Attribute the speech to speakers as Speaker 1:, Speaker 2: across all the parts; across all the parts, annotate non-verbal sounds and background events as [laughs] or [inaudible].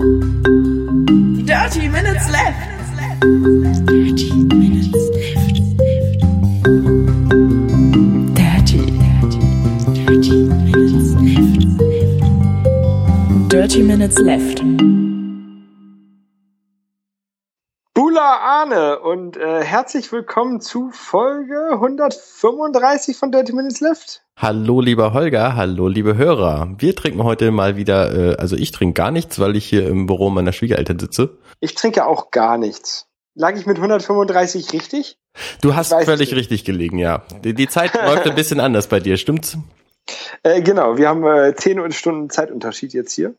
Speaker 1: Dirty Minutes Left. Dirty Minutes Left. Dirty, dirty, dirty Minutes Left. Dirty Minutes Left.
Speaker 2: Und äh, herzlich willkommen zu Folge 135 von Dirty Minutes Left.
Speaker 3: Hallo lieber Holger, hallo liebe Hörer. Wir trinken heute mal wieder, äh, also ich trinke gar nichts, weil ich hier im Büro meiner Schwiegereltern sitze.
Speaker 2: Ich trinke auch gar nichts. Lag ich mit 135 richtig?
Speaker 3: Du hast völlig richtig gelegen, ja. Die, die Zeit [laughs] läuft ein bisschen anders bei dir, stimmt's?
Speaker 2: Äh, genau, wir haben äh, 10 Stunden Zeitunterschied jetzt hier.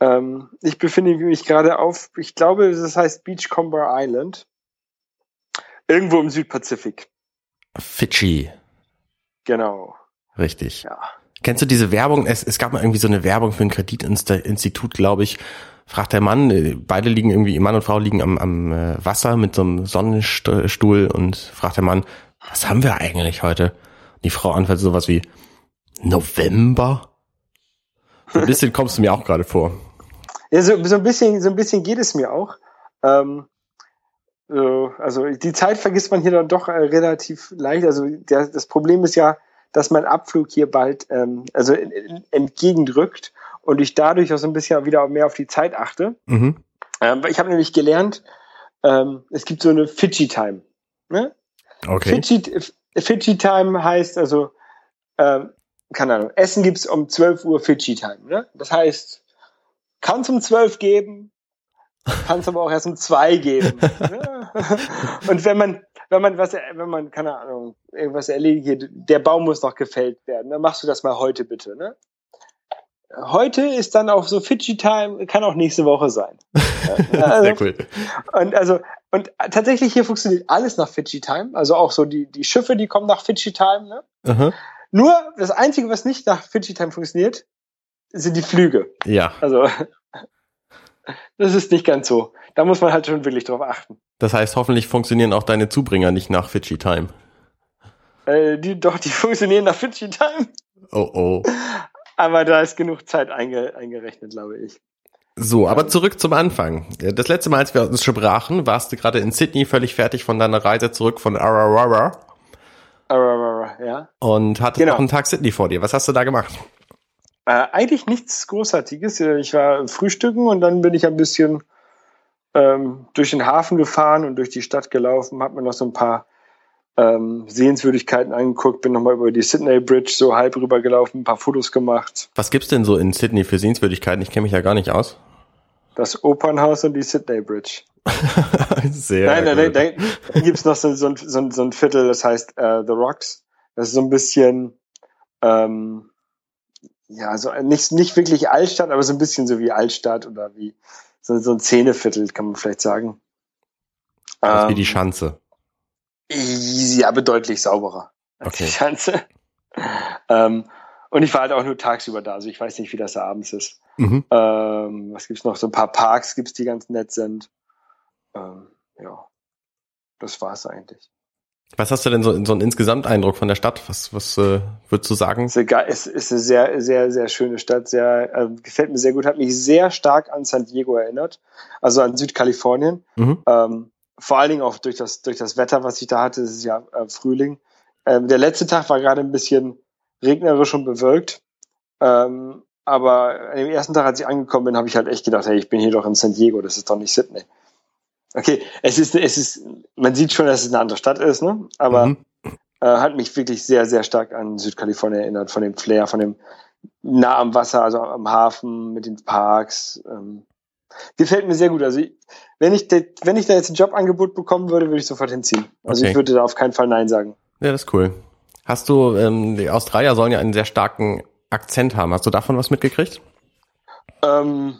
Speaker 2: Ähm, ich befinde mich gerade auf, ich glaube, das heißt Beachcomber Island. Irgendwo im Südpazifik.
Speaker 3: Fidschi,
Speaker 2: Genau.
Speaker 3: richtig.
Speaker 2: Ja.
Speaker 3: Kennst du diese Werbung? Es, es gab mal irgendwie so eine Werbung für ein Kreditinstitut, glaube ich. Fragt der Mann, äh, beide liegen irgendwie, Mann und Frau liegen am, am äh, Wasser mit so einem Sonnenstuhl und fragt der Mann, was haben wir eigentlich heute? Die Frau antwortet sowas wie November. So ein bisschen kommst du mir auch gerade vor.
Speaker 2: Ja, so, so ein bisschen, so ein bisschen geht es mir auch. Ähm, also die Zeit vergisst man hier dann doch äh, relativ leicht. Also der, das Problem ist ja, dass mein Abflug hier bald ähm, also entgegendrückt und ich dadurch auch so ein bisschen wieder mehr auf die Zeit achte.
Speaker 3: Mhm.
Speaker 2: Ähm, ich habe nämlich gelernt, ähm, es gibt so eine Fidschi Time. Ne?
Speaker 3: Okay.
Speaker 2: Fidschi, Fidschi Time heißt also, ähm, keine Ahnung, Essen gibt's um 12 Uhr Fidschi Time. Ne? Das heißt, kann es um 12 geben, kann es aber auch erst um 2 geben. [laughs] Und wenn man, wenn man was, wenn man, keine Ahnung, irgendwas erledigt, der Baum muss noch gefällt werden, dann machst du das mal heute bitte. Ne? Heute ist dann auch so Fidschi Time, kann auch nächste Woche sein. [laughs] Also-
Speaker 3: Sehr cool.
Speaker 2: und also und tatsächlich hier funktioniert alles nach Fidschi Time, also auch so die die Schiffe, die kommen nach Fidschi Time. Ne?
Speaker 3: Aha.
Speaker 2: Nur das einzige, was nicht nach Fidschi Time funktioniert, sind die Flüge.
Speaker 3: Ja,
Speaker 2: Also das ist nicht ganz so. Da muss man halt schon wirklich drauf achten.
Speaker 3: das heißt, hoffentlich funktionieren auch deine Zubringer nicht nach Fidschi Time.
Speaker 2: Äh, die doch die [laughs] funktionieren nach Fidschi Time,
Speaker 3: Oh oh.
Speaker 2: aber da ist genug Zeit einge, eingerechnet, glaube ich.
Speaker 3: So, aber zurück zum Anfang. Das letzte Mal, als wir uns sprachen, warst du gerade in Sydney völlig fertig von deiner Reise zurück von Aurora
Speaker 2: Ja.
Speaker 3: und hattest
Speaker 2: Genau.
Speaker 3: noch einen Tag Sydney vor dir. Was hast du da gemacht?
Speaker 2: Äh, eigentlich nichts Großartiges. Ich war frühstücken und dann bin ich ein bisschen ähm, durch den Hafen gefahren und durch die Stadt gelaufen, habe mir noch so ein paar ähm, Sehenswürdigkeiten angeguckt, bin nochmal über die Sydney Bridge so halb rüber gelaufen, ein paar Fotos gemacht.
Speaker 3: Was gibt's denn so in Sydney für Sehenswürdigkeiten? Ich kenne mich ja gar nicht aus.
Speaker 2: Das Opernhaus und die Sydney Bridge. [laughs]
Speaker 3: Sehr
Speaker 2: nein, nein, nein,
Speaker 3: gut.
Speaker 2: da gibt's noch so, so, ein- so, so ein Viertel, das heißt äh, The Rocks. Das ist so ein bisschen, ähm, ja, so nicht, nicht wirklich Altstadt, aber so ein bisschen so wie Altstadt oder wie so, so ein Szeneviertel, kann man vielleicht sagen.
Speaker 3: Das ist wie
Speaker 2: Ähm,
Speaker 3: die Schanze.
Speaker 2: Easy, aber deutlich sauberer als
Speaker 3: Okay.
Speaker 2: die Schanze. [laughs] ähm, und ich war halt auch nur tagsüber da, also ich weiß nicht, wie das abends ist.
Speaker 3: Mhm.
Speaker 2: Ähm, was gibt's noch? So ein paar Parks gibt's, die ganz nett sind. Ähm, ja, das war's eigentlich.
Speaker 3: Was hast du denn so, so einen Insgesamteindruck von der Stadt? Was, was äh, würdest du sagen?
Speaker 2: Es ist, eine ist sehr, sehr, sehr schöne Stadt. Sehr, äh, gefällt mir sehr gut. Hat mich sehr stark an San Diego erinnert, also an Südkalifornien.
Speaker 3: Mhm.
Speaker 2: Ähm, vor allen Dingen auch durch das, durch das Wetter, was ich da hatte. Es ist ja äh, Frühling. Ähm, der letzte Tag war gerade ein bisschen regnerisch und bewölkt. Ähm, aber an dem ersten Tag, als ich angekommen bin, habe ich halt echt gedacht, hey, ich bin hier doch in San Diego, das ist doch nicht Sydney. Okay, es ist, es ist, man sieht schon, dass es eine andere Stadt ist, ne? Aber
Speaker 3: Mhm.
Speaker 2: äh, hat mich wirklich sehr, sehr stark an Südkalifornien erinnert, von dem Flair, von dem nah am Wasser, also am Hafen, mit den Parks. Ähm, gefällt mir sehr gut. Also wenn ich, wenn ich da jetzt ein Jobangebot bekommen würde, würde ich sofort hinziehen. Also
Speaker 3: Okay.
Speaker 2: ich würde da auf keinen Fall Nein sagen.
Speaker 3: Ja, das ist cool. Hast du, ähm, die Australier sollen ja einen sehr starken Akzent haben. Hast du davon was mitgekriegt?
Speaker 2: Ähm,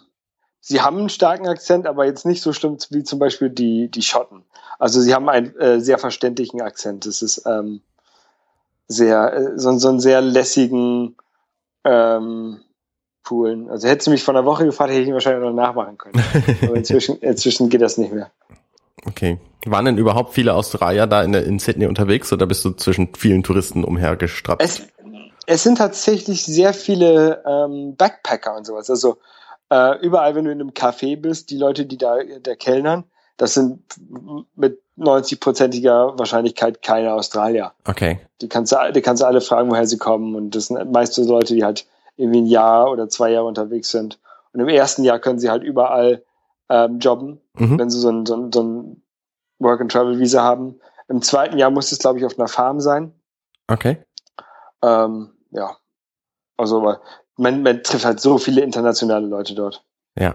Speaker 2: sie haben einen starken Akzent, aber jetzt nicht so schlimm wie zum Beispiel die, die Schotten. Also sie haben einen äh, sehr verständlichen Akzent. Es ist ähm, sehr, äh, so, so einen sehr lässigen, ähm, coolen. Also hättest du mich vor einer Woche gefragt, hätte ich ihn wahrscheinlich noch nachmachen können. Aber [laughs] inzwischen, inzwischen geht das nicht mehr.
Speaker 3: Okay. Waren denn überhaupt viele Australier da in, der- in Sydney unterwegs oder bist du zwischen vielen Touristen umhergestrappt?
Speaker 2: Es, es sind tatsächlich sehr viele ähm, Backpacker und sowas. Also Äh, überall, wenn du in einem Café bist, die Leute, die da der Kellnern, das sind mit 90-prozentiger Wahrscheinlichkeit keine Australier.
Speaker 3: Okay.
Speaker 2: Die kannst, du, die kannst du alle fragen, woher sie kommen. Und das sind meist so Leute, die halt irgendwie ein Jahr oder zwei Jahre unterwegs sind. Und im ersten Jahr können sie halt überall ähm, jobben,
Speaker 3: Mhm.
Speaker 2: wenn sie so ein, so ein, so ein Work-and-Travel-Visa haben. Im zweiten Jahr muss es, glaube ich, auf einer Farm sein.
Speaker 3: Okay.
Speaker 2: Ähm, ja. Also man, man trifft halt so viele internationale Leute dort.
Speaker 3: Ja.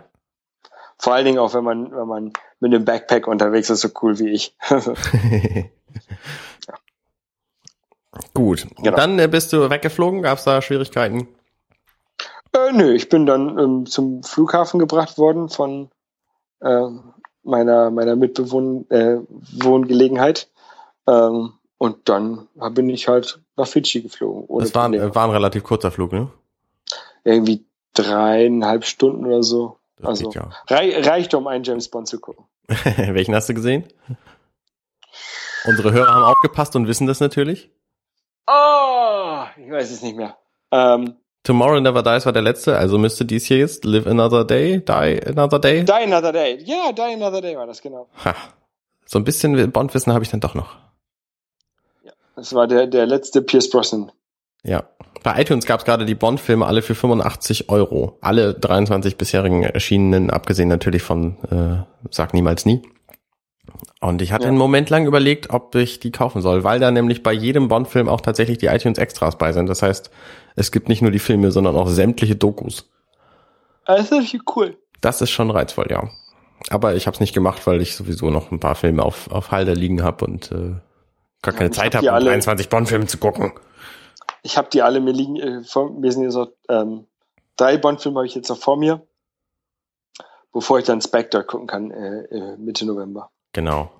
Speaker 2: Vor allen Dingen auch, wenn man, wenn man mit einem Backpack unterwegs ist, so cool wie ich. [laughs]
Speaker 3: Gut. Und
Speaker 2: Genau.
Speaker 3: dann äh, bist du weggeflogen? Gab es da Schwierigkeiten?
Speaker 2: äh, nö, ich bin dann ähm, zum Flughafen gebracht worden von äh, meiner, meiner Mitbewohn äh. Ähm, und dann bin ich halt nach Fidschi geflogen.
Speaker 3: Das war, war ein relativ kurzer Flug, ne?
Speaker 2: Irgendwie dreieinhalb Stunden oder so.
Speaker 3: Das
Speaker 2: Also
Speaker 3: ja.
Speaker 2: rei reicht, um einen James Bond zu gucken. [laughs]
Speaker 3: Welchen hast du gesehen? Unsere Hörer haben aufgepasst und wissen das natürlich.
Speaker 2: Oh, ich weiß es nicht mehr. Ähm,
Speaker 3: Tomorrow Never Dies war der letzte, also müsste dies hier jetzt Live Another Day, Die Another Day.
Speaker 2: Die Another Day. Ja, Die Another Day war das, genau.
Speaker 3: Ha. So ein bisschen Bond-Wissen habe ich dann doch noch.
Speaker 2: Das war der, der letzte Pierce Brosnan.
Speaker 3: Ja. Bei iTunes gab es gerade die Bond-Filme alle für 85 Euro. Alle 23 bisherigen erschienenen, abgesehen natürlich von äh, Sag niemals nie. Und ich hatte
Speaker 2: Ja.
Speaker 3: einen Moment lang überlegt, ob ich die kaufen soll, weil da nämlich bei jedem Bond-Film auch tatsächlich die iTunes-Extras bei sind. Das heißt, es gibt nicht nur die Filme, sondern auch sämtliche Dokus.
Speaker 2: Ah, Das ist cool.
Speaker 3: Das ist schon reizvoll, ja. Aber ich habe es nicht gemacht, weil ich sowieso noch ein paar Filme auf, auf Halde liegen habe und äh, gar keine
Speaker 2: ich
Speaker 3: Zeit
Speaker 2: hab
Speaker 3: habe, um
Speaker 2: alle-
Speaker 3: 23 Bond-Filme zu gucken.
Speaker 2: Ich habe die alle mir liegen, äh, vor, mir sind hier so ähm, drei Bond-Filme habe ich jetzt noch vor mir, bevor ich dann Spectre gucken kann äh, äh, Mitte November.
Speaker 3: Genau.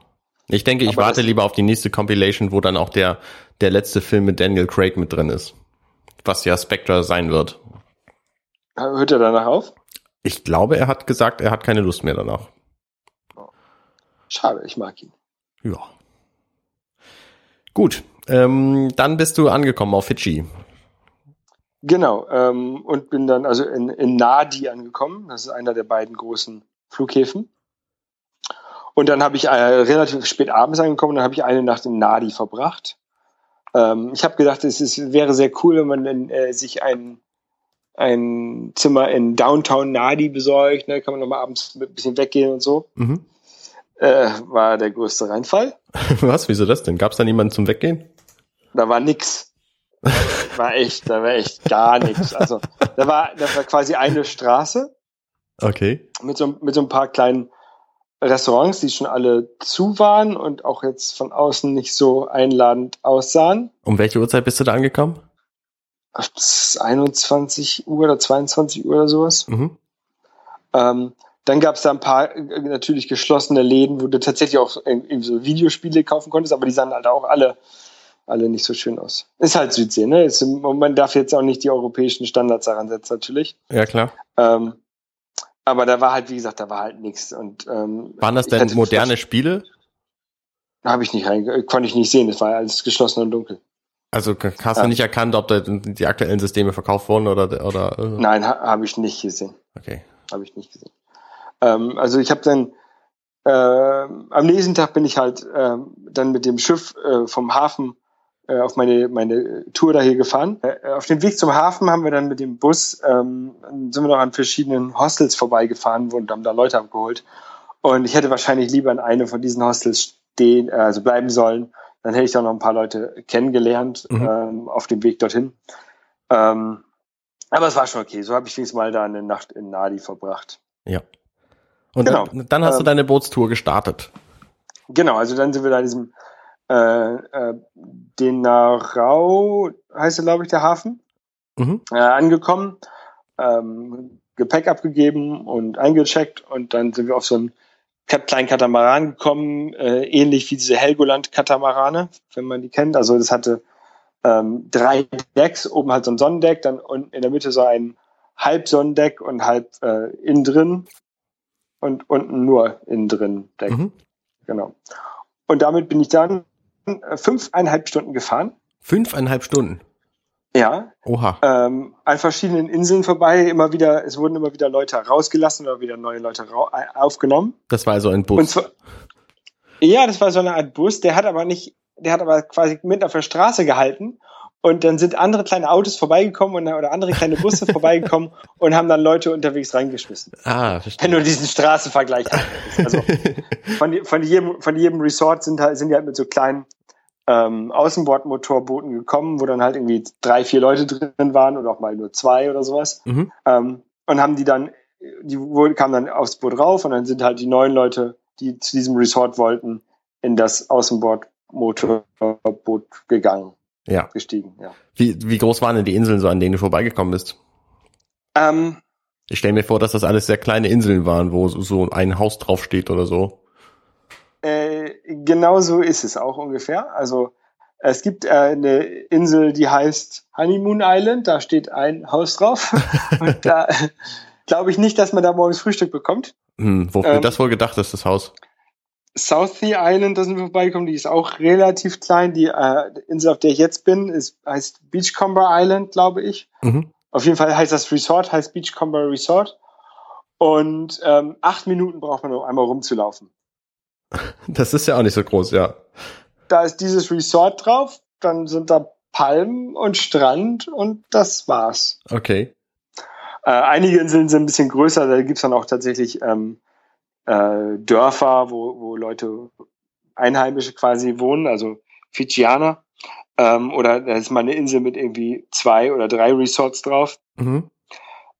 Speaker 3: Ich denke, ich
Speaker 2: Aber
Speaker 3: warte lieber auf die nächste Compilation, wo dann auch der, der letzte Film mit Daniel Craig mit drin ist. Was ja Spectre sein wird.
Speaker 2: Hört er danach auf?
Speaker 3: Ich glaube, er hat gesagt, er hat keine Lust mehr danach.
Speaker 2: Schade, ich mag ihn.
Speaker 3: Ja. Gut. Ähm, dann bist du angekommen auf Fidschi.
Speaker 2: Genau, ähm, und bin dann also in, in Nadi angekommen. Das ist einer der beiden großen Flughäfen. Und dann habe ich äh, relativ spät abends angekommen und dann habe ich eine Nacht in Nadi verbracht. Ähm, ich habe gedacht, es ist, wäre sehr cool, wenn man dann, äh, sich ein, ein Zimmer in Downtown Nadi besorgt. Ne? Kann man nochmal abends ein bisschen weggehen und so.
Speaker 3: Mhm.
Speaker 2: Äh, war der größte Reinfall. [laughs]
Speaker 3: Was? Wieso das denn? Gab es da niemanden zum Weggehen?
Speaker 2: Da war nix. War echt, da war echt gar nichts. Also da war, da war quasi eine Straße
Speaker 3: Okay.
Speaker 2: mit so, mit so ein paar kleinen Restaurants, die schon alle zu waren und auch jetzt von außen nicht so einladend aussahen.
Speaker 3: Um welche Uhrzeit bist du da angekommen?
Speaker 2: Ach, das ist 21 Uhr oder 22 Uhr oder sowas.
Speaker 3: Mhm.
Speaker 2: Ähm, dann gab es da ein paar äh, natürlich geschlossene Läden, wo du tatsächlich auch irgendwie so Videospiele kaufen konntest, aber die sahen halt auch alle, alle nicht so schön aus. Ist halt Südsee, ne? Ist, man darf jetzt auch nicht die europäischen Standards daran setzen, natürlich.
Speaker 3: Ja, klar.
Speaker 2: Ähm, aber da war halt, wie gesagt, da war halt nichts. Und ähm,
Speaker 3: Waren das denn moderne Spiele?
Speaker 2: Habe ich nicht rein, konnte ich nicht sehen. Das war alles geschlossen und dunkel.
Speaker 3: Also hast du
Speaker 2: Ja.
Speaker 3: nicht erkannt, ob da die aktuellen Systeme verkauft wurden oder oder äh,
Speaker 2: Nein, ha, habe ich nicht gesehen.
Speaker 3: okay.
Speaker 2: Habe ich nicht gesehen. Ähm, also ich habe dann ähm, am nächsten Tag bin ich halt ähm, dann mit dem Schiff äh, vom Hafen äh, auf meine meine Tour daher gefahren. Äh, auf dem Weg zum Hafen haben wir dann mit dem Bus ähm, sind wir noch an verschiedenen Hostels vorbeigefahren und haben da Leute abgeholt. Und ich hätte wahrscheinlich lieber in einem von diesen Hostels stehen, äh, also bleiben sollen. Dann hätte ich auch noch ein paar Leute kennengelernt
Speaker 3: Mhm.
Speaker 2: ähm, auf dem Weg dorthin. Ähm, aber es war schon okay. So habe ich wenigstens mal da eine Nacht in Nadi verbracht.
Speaker 3: Ja. Und
Speaker 2: Genau.
Speaker 3: dann, dann hast du
Speaker 2: Ähm,
Speaker 3: deine Bootstour gestartet.
Speaker 2: Genau, also dann sind wir da in diesem äh, äh, Denarau, heißt er, glaube ich, der Hafen,
Speaker 3: Mhm.
Speaker 2: äh, angekommen, ähm, Gepäck abgegeben und eingecheckt und dann sind wir auf so einen kleinen Katamaran gekommen, äh, ähnlich wie diese Helgoland-Katamarane, wenn man die kennt. Also das hatte ähm, drei Decks, oben halt so ein Sonnendeck, dann unten in der Mitte so ein Halbsonnendeck und halb äh, innen drin und unten nur innen drin Deck.
Speaker 3: Mhm.
Speaker 2: Genau. Und damit bin ich dann fünfeinhalb Stunden gefahren.
Speaker 3: Fünfeinhalb Stunden.
Speaker 2: Ja,
Speaker 3: Oha.
Speaker 2: ähm, an verschiedenen Inseln vorbei. Immer wieder, es wurden immer wieder Leute rausgelassen oder wieder neue Leute äh, aufgenommen.
Speaker 3: Das war also ein Bus.
Speaker 2: zwar, ja, das war so eine Art Bus. Der hat aber nicht, der hat aber quasi mitten auf der Straße gehalten. Und dann sind andere kleine Autos vorbeigekommen und, oder andere kleine Busse [laughs] vorbeigekommen und haben dann Leute unterwegs reingeschmissen.
Speaker 3: Ah,
Speaker 2: Wenn
Speaker 3: verstehe.
Speaker 2: du diesen Straßenvergleich hast. Also [laughs] von, von, jedem, von jedem Resort sind, halt, sind die halt mit so kleinen ähm, Außenbordmotorbooten gekommen, wo dann halt irgendwie drei, vier Leute drin waren oder auch mal nur zwei oder sowas.
Speaker 3: Mhm.
Speaker 2: Ähm, und haben die dann, die kamen dann aufs Boot rauf und dann sind halt die neun Leute, die zu diesem Resort wollten, in das Außenbordmotorboot gegangen,
Speaker 3: Ja.
Speaker 2: gestiegen. Ja.
Speaker 3: Wie, wie groß waren denn die Inseln, so an denen du vorbeigekommen bist?
Speaker 2: Ähm,
Speaker 3: Ich stelle mir vor, dass das alles sehr kleine Inseln waren, wo so- ein Haus draufsteht oder so.
Speaker 2: Äh, genau so ist es auch ungefähr. Also es gibt äh, eine Insel, die heißt Honeymoon Island, da steht ein Haus drauf. [laughs] Und da glaube ich nicht, dass man da morgens Frühstück bekommt.
Speaker 3: Hm, wofür
Speaker 2: Ähm,
Speaker 3: das wohl gedacht ist, das Haus?
Speaker 2: South Sea Island, da sind wir vorbeigekommen, die ist auch relativ klein. Die äh, Insel, auf der ich jetzt bin, ist, heißt Beachcomber Island, glaube ich.
Speaker 3: Mhm.
Speaker 2: Auf jeden Fall heißt das Resort, heißt Beachcomber Resort. Und ähm, acht Minuten braucht man, um einmal rumzulaufen. [laughs]
Speaker 3: Das ist ja auch nicht so groß, ja.
Speaker 2: da ist dieses Resort drauf, dann sind da Palmen und Strand und das war's.
Speaker 3: Okay.
Speaker 2: Äh, einige Inseln sind ein bisschen größer, da gibt's dann auch tatsächlich ähm, äh, Dörfer, wo, wo Leute Einheimische quasi wohnen, also Fijianer. Ähm, oder da ist mal eine Insel mit irgendwie zwei oder drei Resorts drauf.
Speaker 3: Mhm.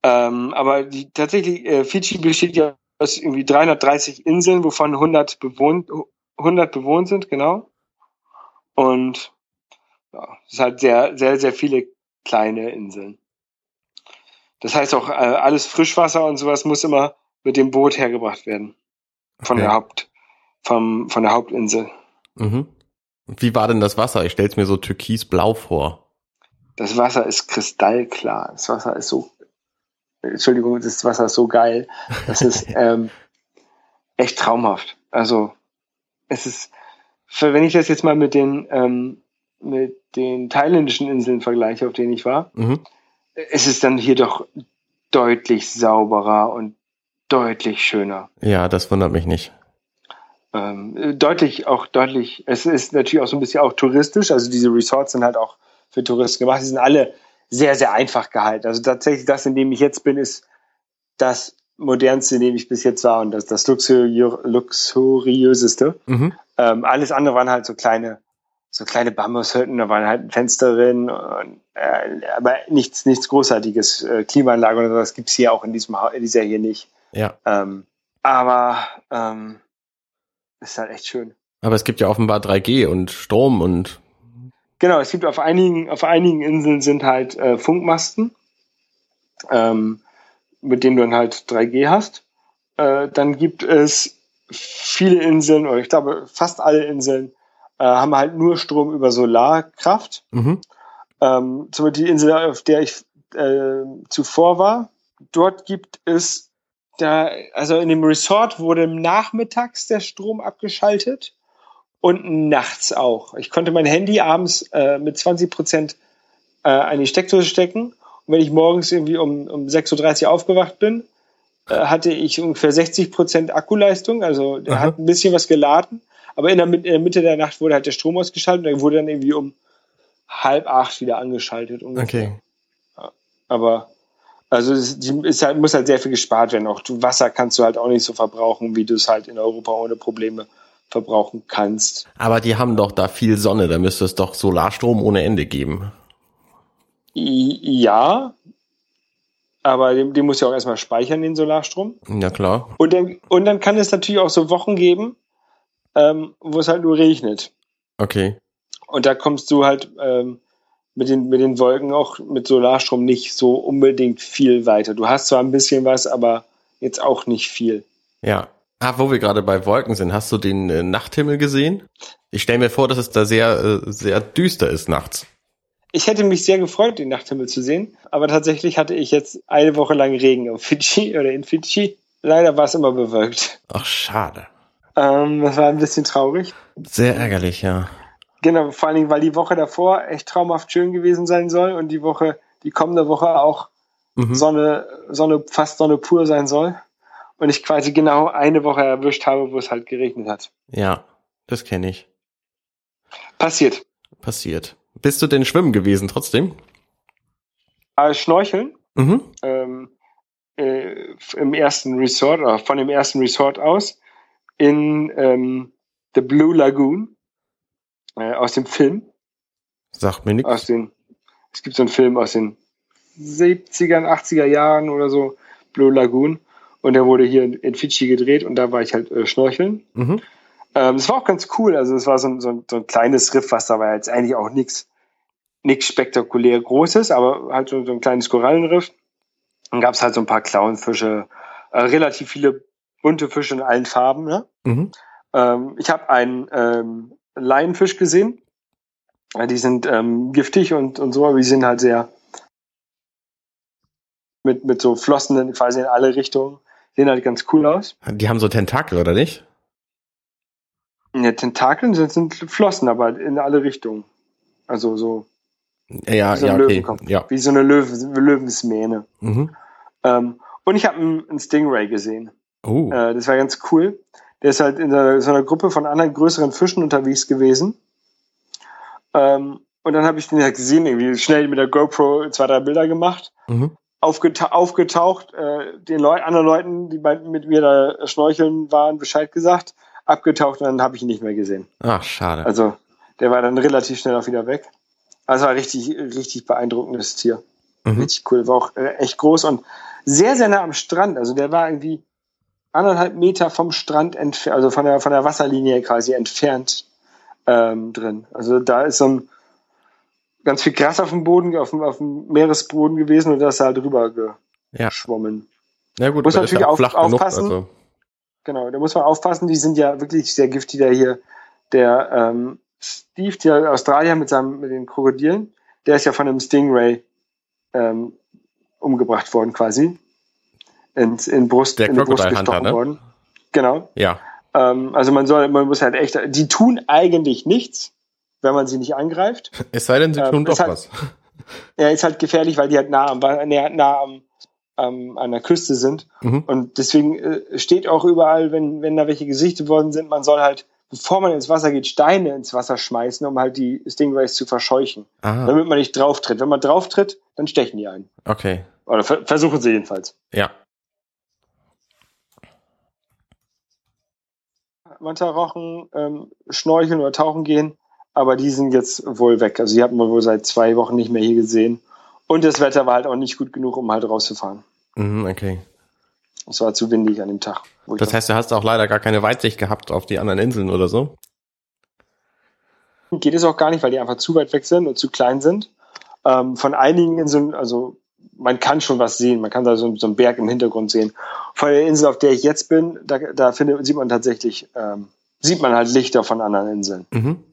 Speaker 2: Ähm, aber die, tatsächlich, äh, Fidschi besteht ja aus irgendwie 330 Inseln, wovon 100 bewohnt, 100 bewohnt sind, genau. Und ja, es ist halt sehr, sehr, sehr viele kleine Inseln. Das heißt auch, äh, alles Frischwasser und sowas muss immer mit dem Boot hergebracht werden. Von
Speaker 3: Okay.
Speaker 2: der Haupt, vom, von der Hauptinsel.
Speaker 3: Mhm. Wie war denn das Wasser? Ich stell's mir so türkisblau vor.
Speaker 2: Das Wasser ist kristallklar. Das Wasser ist so, Entschuldigung, das Wasser ist so geil. Das ist [laughs] ähm, echt traumhaft. Also es ist, wenn ich das jetzt mal mit den ähm, mit den thailändischen Inseln vergleiche, auf denen ich war,
Speaker 3: Mhm.
Speaker 2: es ist dann hier doch deutlich sauberer und deutlich schöner.
Speaker 3: Ja, das wundert mich nicht.
Speaker 2: Ähm, deutlich, auch deutlich, es ist natürlich auch so ein bisschen auch touristisch, also diese Resorts sind halt auch für Touristen gemacht, die sind alle sehr, sehr einfach gehalten. Also tatsächlich das, in dem ich jetzt bin, ist das modernste, in dem ich bis jetzt war und das, das luxuriö luxuriöseste.
Speaker 3: Mhm.
Speaker 2: Ähm, alles andere waren halt so kleine, so kleine Bambushütten, da waren halt Fenster drin, und, äh, aber nichts, nichts Großartiges. Äh, Klimaanlage oder sowas gibt's hier auch in diesem in dieser hier nicht.
Speaker 3: Ja.
Speaker 2: Ähm, aber ähm, ist halt echt schön.
Speaker 3: Aber es gibt ja offenbar 3G und Strom und
Speaker 2: Genau, es gibt auf einigen, auf einigen Inseln sind halt äh, Funkmasten, ähm, mit denen du dann halt 3G hast. Äh, dann gibt es viele Inseln, oder ich glaube fast alle Inseln, äh, haben halt nur Strom über Solarkraft.
Speaker 3: mhm.
Speaker 2: Ähm, zum Beispiel die Insel, auf der ich äh, zuvor war, dort gibt es da, also in dem Resort wurde nachmittags der Strom abgeschaltet und nachts auch. Ich konnte mein Handy abends äh, mit 20 Prozent äh, an die Steckdose stecken. Und wenn ich morgens irgendwie um, um 6.30 Uhr aufgewacht bin, äh, hatte ich ungefähr 60 Prozent Akkuleistung. Also der
Speaker 3: Aha.
Speaker 2: hat ein bisschen was geladen. Aber in der, in der Mitte der Nacht wurde halt der Strom ausgeschaltet. Der wurde dann irgendwie um halb acht wieder angeschaltet. Ungefähr.
Speaker 3: Okay.
Speaker 2: Aber also es ist halt, muss halt sehr viel gespart werden. Auch Wasser kannst du halt auch nicht so verbrauchen, wie du es halt in Europa ohne Probleme verbrauchen kannst.
Speaker 3: Aber die haben doch da viel Sonne, da müsste es doch Solarstrom ohne Ende geben.
Speaker 2: Ja, aber den, den muss ja auch erstmal speichern, den Solarstrom.
Speaker 3: Ja klar.
Speaker 2: Und dann, und dann kann es natürlich auch so Wochen geben, ähm, wo es halt nur regnet.
Speaker 3: Okay.
Speaker 2: Und da kommst du halt ähm, mit, den, mit den Wolken auch mit Solarstrom nicht so unbedingt viel weiter. Du hast zwar ein bisschen was, aber jetzt auch nicht viel.
Speaker 3: Ja. Ah, wo wir gerade bei Wolken sind, hast du den äh, Nachthimmel gesehen? Ich stelle mir vor, dass es da sehr, äh, sehr düster ist nachts.
Speaker 2: Ich hätte mich sehr gefreut, den Nachthimmel zu sehen, aber tatsächlich hatte ich jetzt eine Woche lang Regen auf Fidschi [laughs] oder in Fidschi. Leider war es immer bewölkt.
Speaker 3: Ach, schade.
Speaker 2: Ähm, das war ein bisschen traurig.
Speaker 3: Sehr ärgerlich, ja.
Speaker 2: Genau, vor allen Dingen, weil die Woche davor echt traumhaft schön gewesen sein soll und die Woche, die kommende Woche auch
Speaker 3: Mhm.
Speaker 2: Sonne, Sonne, fast Sonne pur sein soll. Und ich quasi genau eine Woche erwischt habe, wo es halt geregnet hat.
Speaker 3: Ja, das kenne ich.
Speaker 2: Passiert.
Speaker 3: Passiert. Bist du denn schwimmen gewesen trotzdem?
Speaker 2: Aber Schnorcheln,
Speaker 3: Mhm.
Speaker 2: ähm, äh, im ersten Resort, oder von dem ersten Resort aus, in ähm, The Blue Lagoon, äh, aus dem Film,
Speaker 3: Sagt mir
Speaker 2: aus
Speaker 3: nichts.
Speaker 2: den, es gibt so einen Film aus den 70er, 80er Jahren oder so, Blue Lagoon, und der wurde hier in, in Fidschi gedreht und da war ich halt äh, schnorcheln.
Speaker 3: Mhm.
Speaker 2: Ähm, das war auch ganz cool, also es war so ein, so ein, so ein kleines Riff, was da war jetzt eigentlich auch nichts nichts spektakulär Großes, aber halt so, so ein kleines Korallenriff. Dann gab es halt so ein paar Clownfische, äh, relativ viele bunte Fische in allen Farben. Ne?
Speaker 3: Mhm.
Speaker 2: Ähm, ich habe einen ähm, Laienfisch gesehen. Die sind ähm, giftig und, und so, aber die sind halt sehr mit, mit so Flossen quasi in alle Richtungen. Sehen halt ganz cool aus.
Speaker 3: Die haben so Tentakel, oder nicht?
Speaker 2: Ja, Tentakeln sind, sind Flossen, aber in alle Richtungen. Also so
Speaker 3: Ja,
Speaker 2: So
Speaker 3: ja, okay. Ja.
Speaker 2: wie so eine Löwen, Löwensmähne.
Speaker 3: Mhm.
Speaker 2: Ähm, und ich habe einen, einen Stingray gesehen.
Speaker 3: Oh.
Speaker 2: Äh, das war ganz cool. Der ist halt in so einer Gruppe von anderen größeren Fischen unterwegs gewesen. Ähm, und dann habe ich den halt gesehen, irgendwie schnell mit der GoPro zwei, drei Bilder gemacht,
Speaker 3: Mhm.
Speaker 2: aufgeta aufgetaucht, äh, den Leu anderen Leuten, die bei, mit mir da schnorcheln waren, Bescheid gesagt, abgetaucht und dann habe ich ihn nicht mehr gesehen.
Speaker 3: Ach, schade.
Speaker 2: Also der war dann relativ schnell auch wieder weg. Also war richtig, richtig beeindruckendes Tier.
Speaker 3: Mhm.
Speaker 2: Richtig cool. War auch äh, echt groß und sehr, sehr nah am Strand. Also der war irgendwie anderthalb Meter vom Strand entfernt, also von der, von der Wasserlinie quasi entfernt ähm, drin. Also da ist so ein ganz viel Gras auf dem Boden, auf dem, auf dem Meeresboden gewesen und da ist halt rüber
Speaker 3: Ja.
Speaker 2: geschwommen.
Speaker 3: Na gut,
Speaker 2: Muss
Speaker 3: ist
Speaker 2: natürlich
Speaker 3: ja
Speaker 2: auf-
Speaker 3: flach genug,
Speaker 2: aufpassen.
Speaker 3: also.
Speaker 2: Genau, da muss man aufpassen, die sind ja wirklich sehr giftig, der hier, der ähm, Steve, der Australier mit seinem, mit den Krokodilen, der ist ja von einem Stingray ähm, umgebracht worden quasi. In, in Brust,
Speaker 3: Der
Speaker 2: in die Brust gestochen
Speaker 3: ne?
Speaker 2: worden. Genau.
Speaker 3: Ja.
Speaker 2: Ähm, also man soll, man muss halt echt, die tun eigentlich nichts, wenn man sie nicht angreift. [laughs]
Speaker 3: Es sei denn, sie
Speaker 2: Ähm,
Speaker 3: tun
Speaker 2: es
Speaker 3: doch
Speaker 2: hat-
Speaker 3: was. [laughs]
Speaker 2: Ja, ist halt gefährlich, weil die halt nah am, nah, nah am, ähm, an der Küste sind.
Speaker 3: Mhm.
Speaker 2: Und deswegen äh, steht auch überall, wenn, wenn da welche gesichtet worden sind, man soll halt, bevor man ins Wasser geht, Steine ins Wasser schmeißen, um halt die Stingrays zu verscheuchen.
Speaker 3: Ah,
Speaker 2: Damit man nicht drauf tritt. Wenn man drauf tritt, dann stechen die ein.
Speaker 3: okay.
Speaker 2: Oder ver versuchen sie jedenfalls.
Speaker 3: Ja.
Speaker 2: Mantarochen ähm, schnorcheln oder tauchen gehen, aber die sind jetzt wohl weg. Also die hat man wohl seit zwei Wochen nicht mehr hier gesehen. Und das Wetter war halt auch nicht gut genug, um halt rauszufahren.
Speaker 3: Mhm, okay.
Speaker 2: Es war zu windig an dem Tag.
Speaker 3: Das
Speaker 2: da-
Speaker 3: heißt, du hast auch leider gar keine Weitsicht gehabt auf die anderen Inseln oder so?
Speaker 2: geht es auch gar nicht, weil die einfach zu weit weg sind und zu klein sind. Ähm, von einigen Inseln, also man kann schon was sehen, man kann da so, so einen Berg im Hintergrund sehen. Von der Insel, auf der ich jetzt bin, da, da findet, sieht man tatsächlich, ähm, sieht man halt Lichter von anderen Inseln.
Speaker 3: Mhm.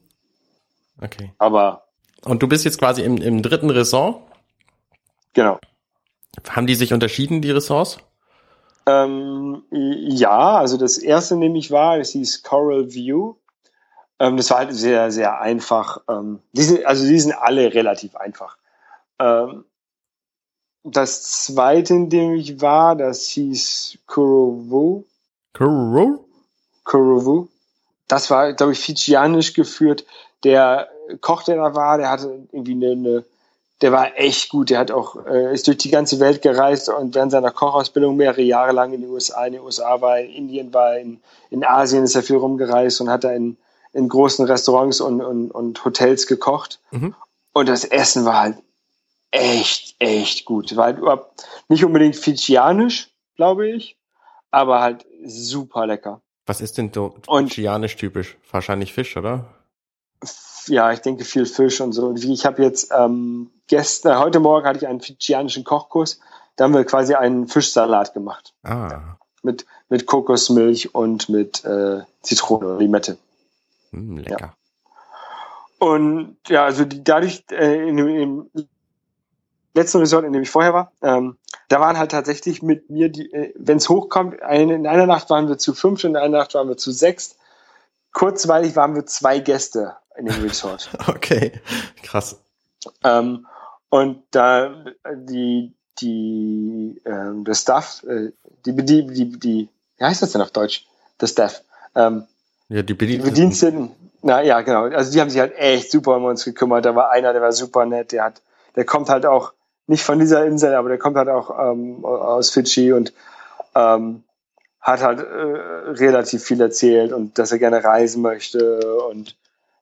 Speaker 3: Okay.
Speaker 2: Aber
Speaker 3: Und du bist jetzt quasi im, im dritten Ressort.
Speaker 2: genau.
Speaker 3: Haben die sich unterschieden, die Ressorts?
Speaker 2: Ähm, ja, also das erste nämlich war, das hieß Coral View. Ähm, das war halt sehr, sehr einfach. Ähm, die sind, also die sind alle relativ einfach. Ähm, das zweite, in dem ich war, das hieß Kurovu.
Speaker 3: Cool.
Speaker 2: Kurovu. Das war, glaube ich, fidschianisch geführt. Der Koch, der da war, der hatte irgendwie eine, eine der war echt gut. Der hat auch, äh, ist durch die ganze Welt gereist und während seiner Kochausbildung mehrere Jahre lang in den USA, in den USA war, in Indien war, in, in Asien ist er viel rumgereist und hat da in, in großen Restaurants und, und, und Hotels gekocht.
Speaker 3: Mhm.
Speaker 2: Und das Essen war halt echt, echt gut. War halt überhaupt nicht unbedingt fidschianisch, glaube ich, aber halt super lecker.
Speaker 3: Was ist denn so fidschianisch typisch? Wahrscheinlich Fisch, oder?
Speaker 2: ja, ich denke viel Fisch und so. Und ich habe jetzt ähm, gestern, heute Morgen hatte ich einen fidschianischen Kochkurs. Da haben wir quasi einen Fischsalat gemacht
Speaker 3: Ah,
Speaker 2: mit mit Kokosmilch und mit äh, Zitrone oder Limette.
Speaker 3: hm, lecker.
Speaker 2: Und ja, also die, dadurch äh, in, dem- im letzten Resort, in dem ich vorher war, ähm, da waren halt tatsächlich mit mir, die, äh, wenn es hochkommt, eine, in einer Nacht waren wir zu fünf, in einer Nacht waren wir zu sechs. kurzweilig waren wir zwei Gäste in dem Resort. [laughs]
Speaker 3: Okay, krass.
Speaker 2: Ähm, und da die, die, ähm, das Staff, äh, die, die, die, die, wie heißt das denn auf Deutsch? Das Staff. Ähm,
Speaker 3: Ja, die
Speaker 2: die
Speaker 3: Bediensteten.
Speaker 2: Bediensteten, na ja, genau. Also die haben sich halt echt super um uns gekümmert. Da war einer, der war super nett, der hat, der kommt halt auch nicht von dieser Insel, aber der kommt halt auch ähm, aus Fidschi und ähm, hat halt äh, relativ viel erzählt und dass er gerne reisen möchte und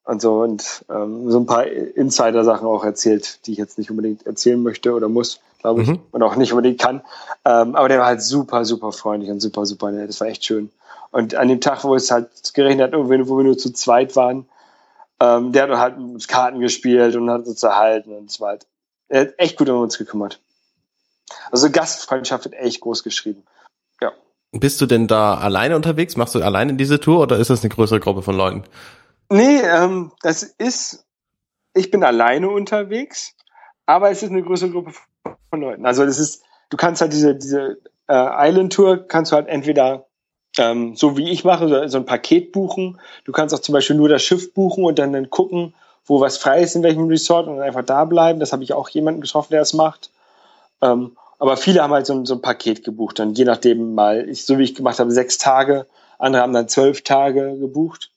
Speaker 2: und so und ähm, so ein paar Insider-Sachen auch erzählt, die ich jetzt nicht unbedingt erzählen möchte oder muss, glaube ich,
Speaker 3: Mhm.
Speaker 2: und auch nicht unbedingt kann. Ähm, aber der war halt super, super freundlich und super, super nett. Das war echt schön. Und an dem Tag, wo es halt geregnet hat, irgendwie, wo wir nur zu zweit waren, ähm, der hat halt mit Karten gespielt und hat uns erhalten und es war halt, er hat echt gut um uns gekümmert. Also Gastfreundschaft wird echt groß geschrieben.
Speaker 3: Bist du denn da alleine unterwegs? Machst du alleine diese Tour oder ist das eine größere Gruppe von Leuten?
Speaker 2: Nee, ähm, das ist, ich bin alleine unterwegs, aber es ist eine größere Gruppe von Leuten. Also das ist, du kannst halt diese, diese äh, Island Tour kannst du halt entweder ähm, so wie ich mache, so, so ein Paket buchen. Du kannst auch zum Beispiel nur das Schiff buchen und dann, dann gucken, wo was frei ist in welchem Resort und einfach da bleiben. Das habe ich auch jemanden getroffen, der das macht. Ähm, aber viele haben halt so, ein- so ein Paket gebucht. Dann je nachdem mal, ich, so wie ich gemacht habe, sechs Tage. Andere haben dann zwölf Tage gebucht.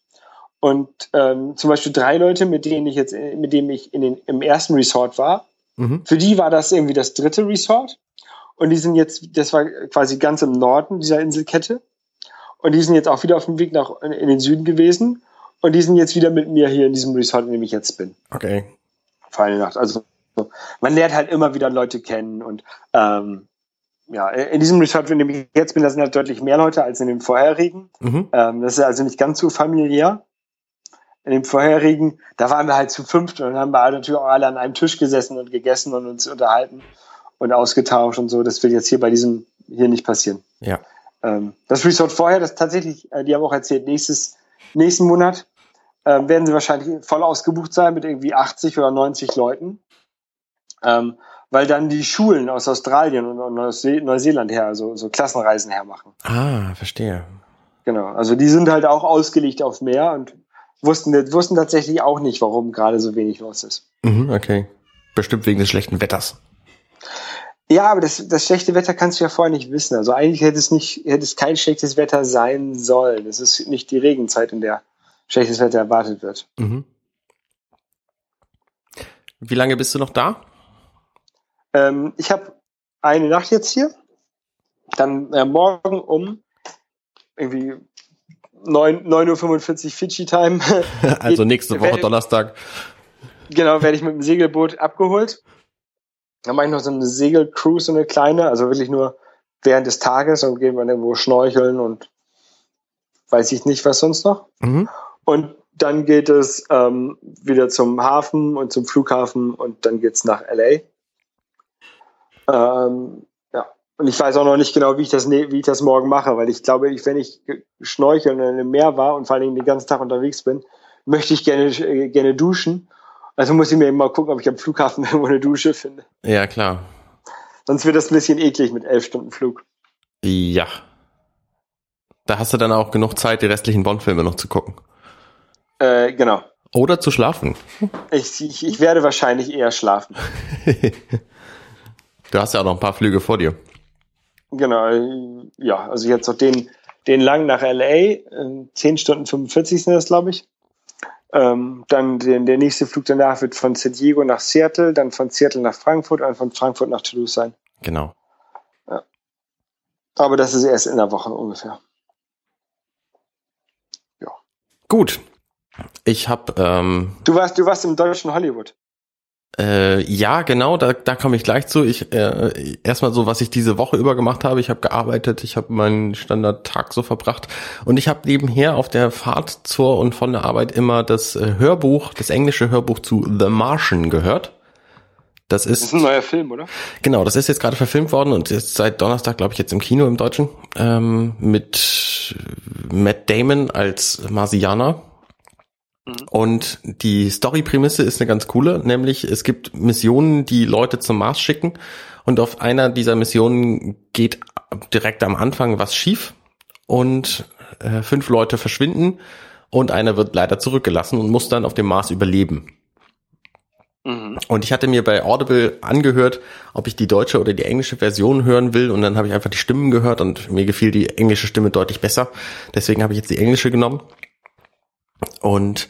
Speaker 2: Und ähm, zum Beispiel drei Leute, mit denen ich jetzt, mit denen ich in den, im ersten Resort war,
Speaker 3: Mhm.
Speaker 2: für die war das irgendwie das dritte Resort. Und die sind jetzt, das war quasi ganz im Norden dieser Inselkette. Und die sind jetzt auch wieder auf dem Weg nach in den Süden gewesen. Und die sind jetzt wieder mit mir hier in diesem Resort, in dem ich jetzt bin.
Speaker 3: Okay.
Speaker 2: Für eine Nacht. Also man lernt halt immer wieder Leute kennen. Und ähm, ja, in diesem Resort, in dem ich jetzt bin, da sind halt deutlich mehr Leute als in dem vorherigen.
Speaker 3: Mhm.
Speaker 2: Ähm, das ist also nicht ganz so familiär. In dem vorherigen, da waren wir halt zu fünft und dann haben wir halt natürlich auch alle an einem Tisch gesessen und gegessen und uns unterhalten und ausgetauscht und so. Das wird jetzt hier bei diesem hier nicht passieren.
Speaker 3: Ja.
Speaker 2: Ähm, das Resort vorher, das tatsächlich, äh, die haben auch erzählt, nächstes, nächsten Monat ähm, werden sie wahrscheinlich voll ausgebucht sein mit irgendwie 80 oder 90 Leuten. Ähm, weil dann die Schulen aus Australien und, See- Neuseeland her, so, so Klassenreisen hermachen.
Speaker 3: Ah, verstehe.
Speaker 2: Genau, also die sind halt auch ausgelegt auf Meer und wussten, wussten tatsächlich auch nicht, warum gerade so wenig los ist.
Speaker 3: Mhm, okay. Bestimmt wegen des schlechten Wetters.
Speaker 2: Ja, aber das, das schlechte Wetter kannst du ja vorher nicht wissen. Also eigentlich hätte es nicht, hätte es kein schlechtes Wetter sein sollen. Es ist nicht die Regenzeit, in der schlechtes Wetter erwartet wird.
Speaker 3: Mhm. Wie lange bist du noch da?
Speaker 2: Ähm, ich habe eine Nacht jetzt hier, dann äh, morgen um irgendwie 9 9.45 Uhr Fidschi-Time. [laughs]
Speaker 3: Also nächste Woche Donnerstag.
Speaker 2: genau, werde ich mit dem Segelboot abgeholt. Dann mache ich noch so eine Segelcruise, so eine kleine, also wirklich nur während des Tages und gehen wir irgendwo schnorcheln und weiß ich nicht, was sonst noch.
Speaker 3: Mhm.
Speaker 2: Und dann geht es ähm, wieder zum Hafen und zum Flughafen und dann geht's nach LA. Ähm, ja, und ich weiß auch noch nicht genau, wie ich das, ne- wie ich das morgen mache, weil ich glaube, ich, wenn ich schnorcheln und im Meer war und vor allen Dingen den ganzen Tag unterwegs bin, möchte ich gerne, äh, gerne duschen. Also muss ich mir eben mal gucken, ob ich am Flughafen [laughs] irgendwo eine Dusche finde.
Speaker 3: Ja, klar.
Speaker 2: Sonst wird das ein bisschen eklig mit elf Stunden Flug.
Speaker 3: Ja. Da hast du dann auch genug Zeit, die restlichen Bond-Filme noch zu gucken.
Speaker 2: Äh, genau.
Speaker 3: Oder zu schlafen.
Speaker 2: Ich, ich, ich werde wahrscheinlich eher schlafen. [laughs]
Speaker 3: Du hast ja auch noch ein paar Flüge vor dir.
Speaker 2: Genau, äh, ja, also jetzt noch den, den lang nach LA, äh, 10 Stunden 45 sind das, glaube ich. Ähm, dann den, der nächste Flug danach wird von San Diego nach Seattle, dann von Seattle nach Frankfurt und von Frankfurt nach Toulouse sein.
Speaker 3: Genau.
Speaker 2: Aber das ist erst in der Woche ungefähr.
Speaker 3: Gut. Ich habe ähm,
Speaker 2: Du warst, du warst im deutschen Hollywood.
Speaker 3: Äh, ja, genau, da, da komme ich gleich zu. Ich äh, erstmal so, was ich diese Woche über gemacht habe. Ich habe gearbeitet, ich habe meinen Standardtag so verbracht und ich habe nebenher auf der Fahrt zur und von der Arbeit immer das äh, Hörbuch, das englische Hörbuch zu The Martian gehört. Das
Speaker 2: Das
Speaker 3: ist
Speaker 2: ist ein neuer Film, oder?
Speaker 3: Genau, das ist jetzt gerade verfilmt worden und ist seit Donnerstag, glaube ich, jetzt im Kino im Deutschen ähm, mit Matt Damon als Marsianer. Und die Story-Prämisse ist eine ganz coole, nämlich es gibt Missionen, die Leute zum Mars schicken und auf einer dieser Missionen geht direkt am Anfang was schief und äh, fünf Leute verschwinden und einer wird leider zurückgelassen und muss dann auf dem Mars überleben.
Speaker 2: Mhm.
Speaker 3: Und ich hatte mir bei Audible angehört, ob ich die deutsche oder die englische Version hören will. Und dann habe ich einfach die Stimmen gehört und mir gefiel die englische Stimme deutlich besser. Deswegen habe ich jetzt die englische genommen. Und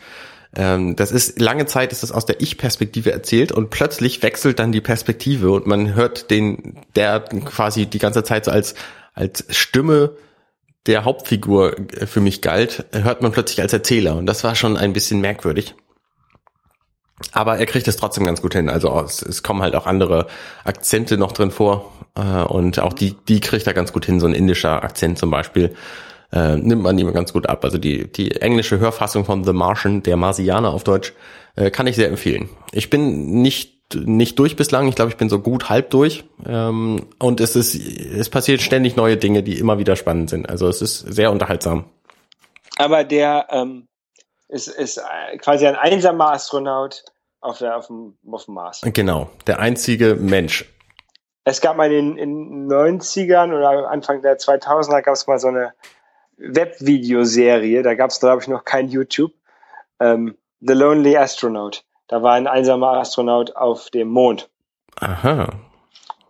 Speaker 3: ähm, das ist lange Zeit ist das aus der Ich-Perspektive erzählt und plötzlich wechselt dann die Perspektive und man hört den, der quasi die ganze Zeit so als als Stimme der Hauptfigur für mich galt, hört man plötzlich als Erzähler und das war schon ein bisschen merkwürdig. Aber er kriegt es trotzdem ganz gut hin. Also es, es kommen halt auch andere Akzente noch drin vor. Äh, und auch die, die kriegt er ganz gut hin. So ein indischer Akzent zum Beispiel äh, nimmt man ihm ganz gut ab. Also die, die englische Hörfassung von The Martian, der Marsianer auf Deutsch, äh, kann ich sehr empfehlen. Ich bin nicht nicht durch bislang. Ich glaube, ich bin so gut halb durch. Ähm, und es ist, es passiert ständig neue Dinge, die immer wieder spannend sind. Also es ist sehr unterhaltsam.
Speaker 2: Aber der ähm, ist, ist äh, quasi ein einsamer Astronaut auf, der, auf, dem, auf dem Mars.
Speaker 3: Genau, der einzige Mensch.
Speaker 2: Es gab mal in den 90ern oder Anfang der 2000er gab es mal so eine Webvideoserie, da gab es glaube ich noch kein YouTube, ähm, The Lonely Astronaut. Da war ein einsamer Astronaut auf dem Mond.
Speaker 3: Aha.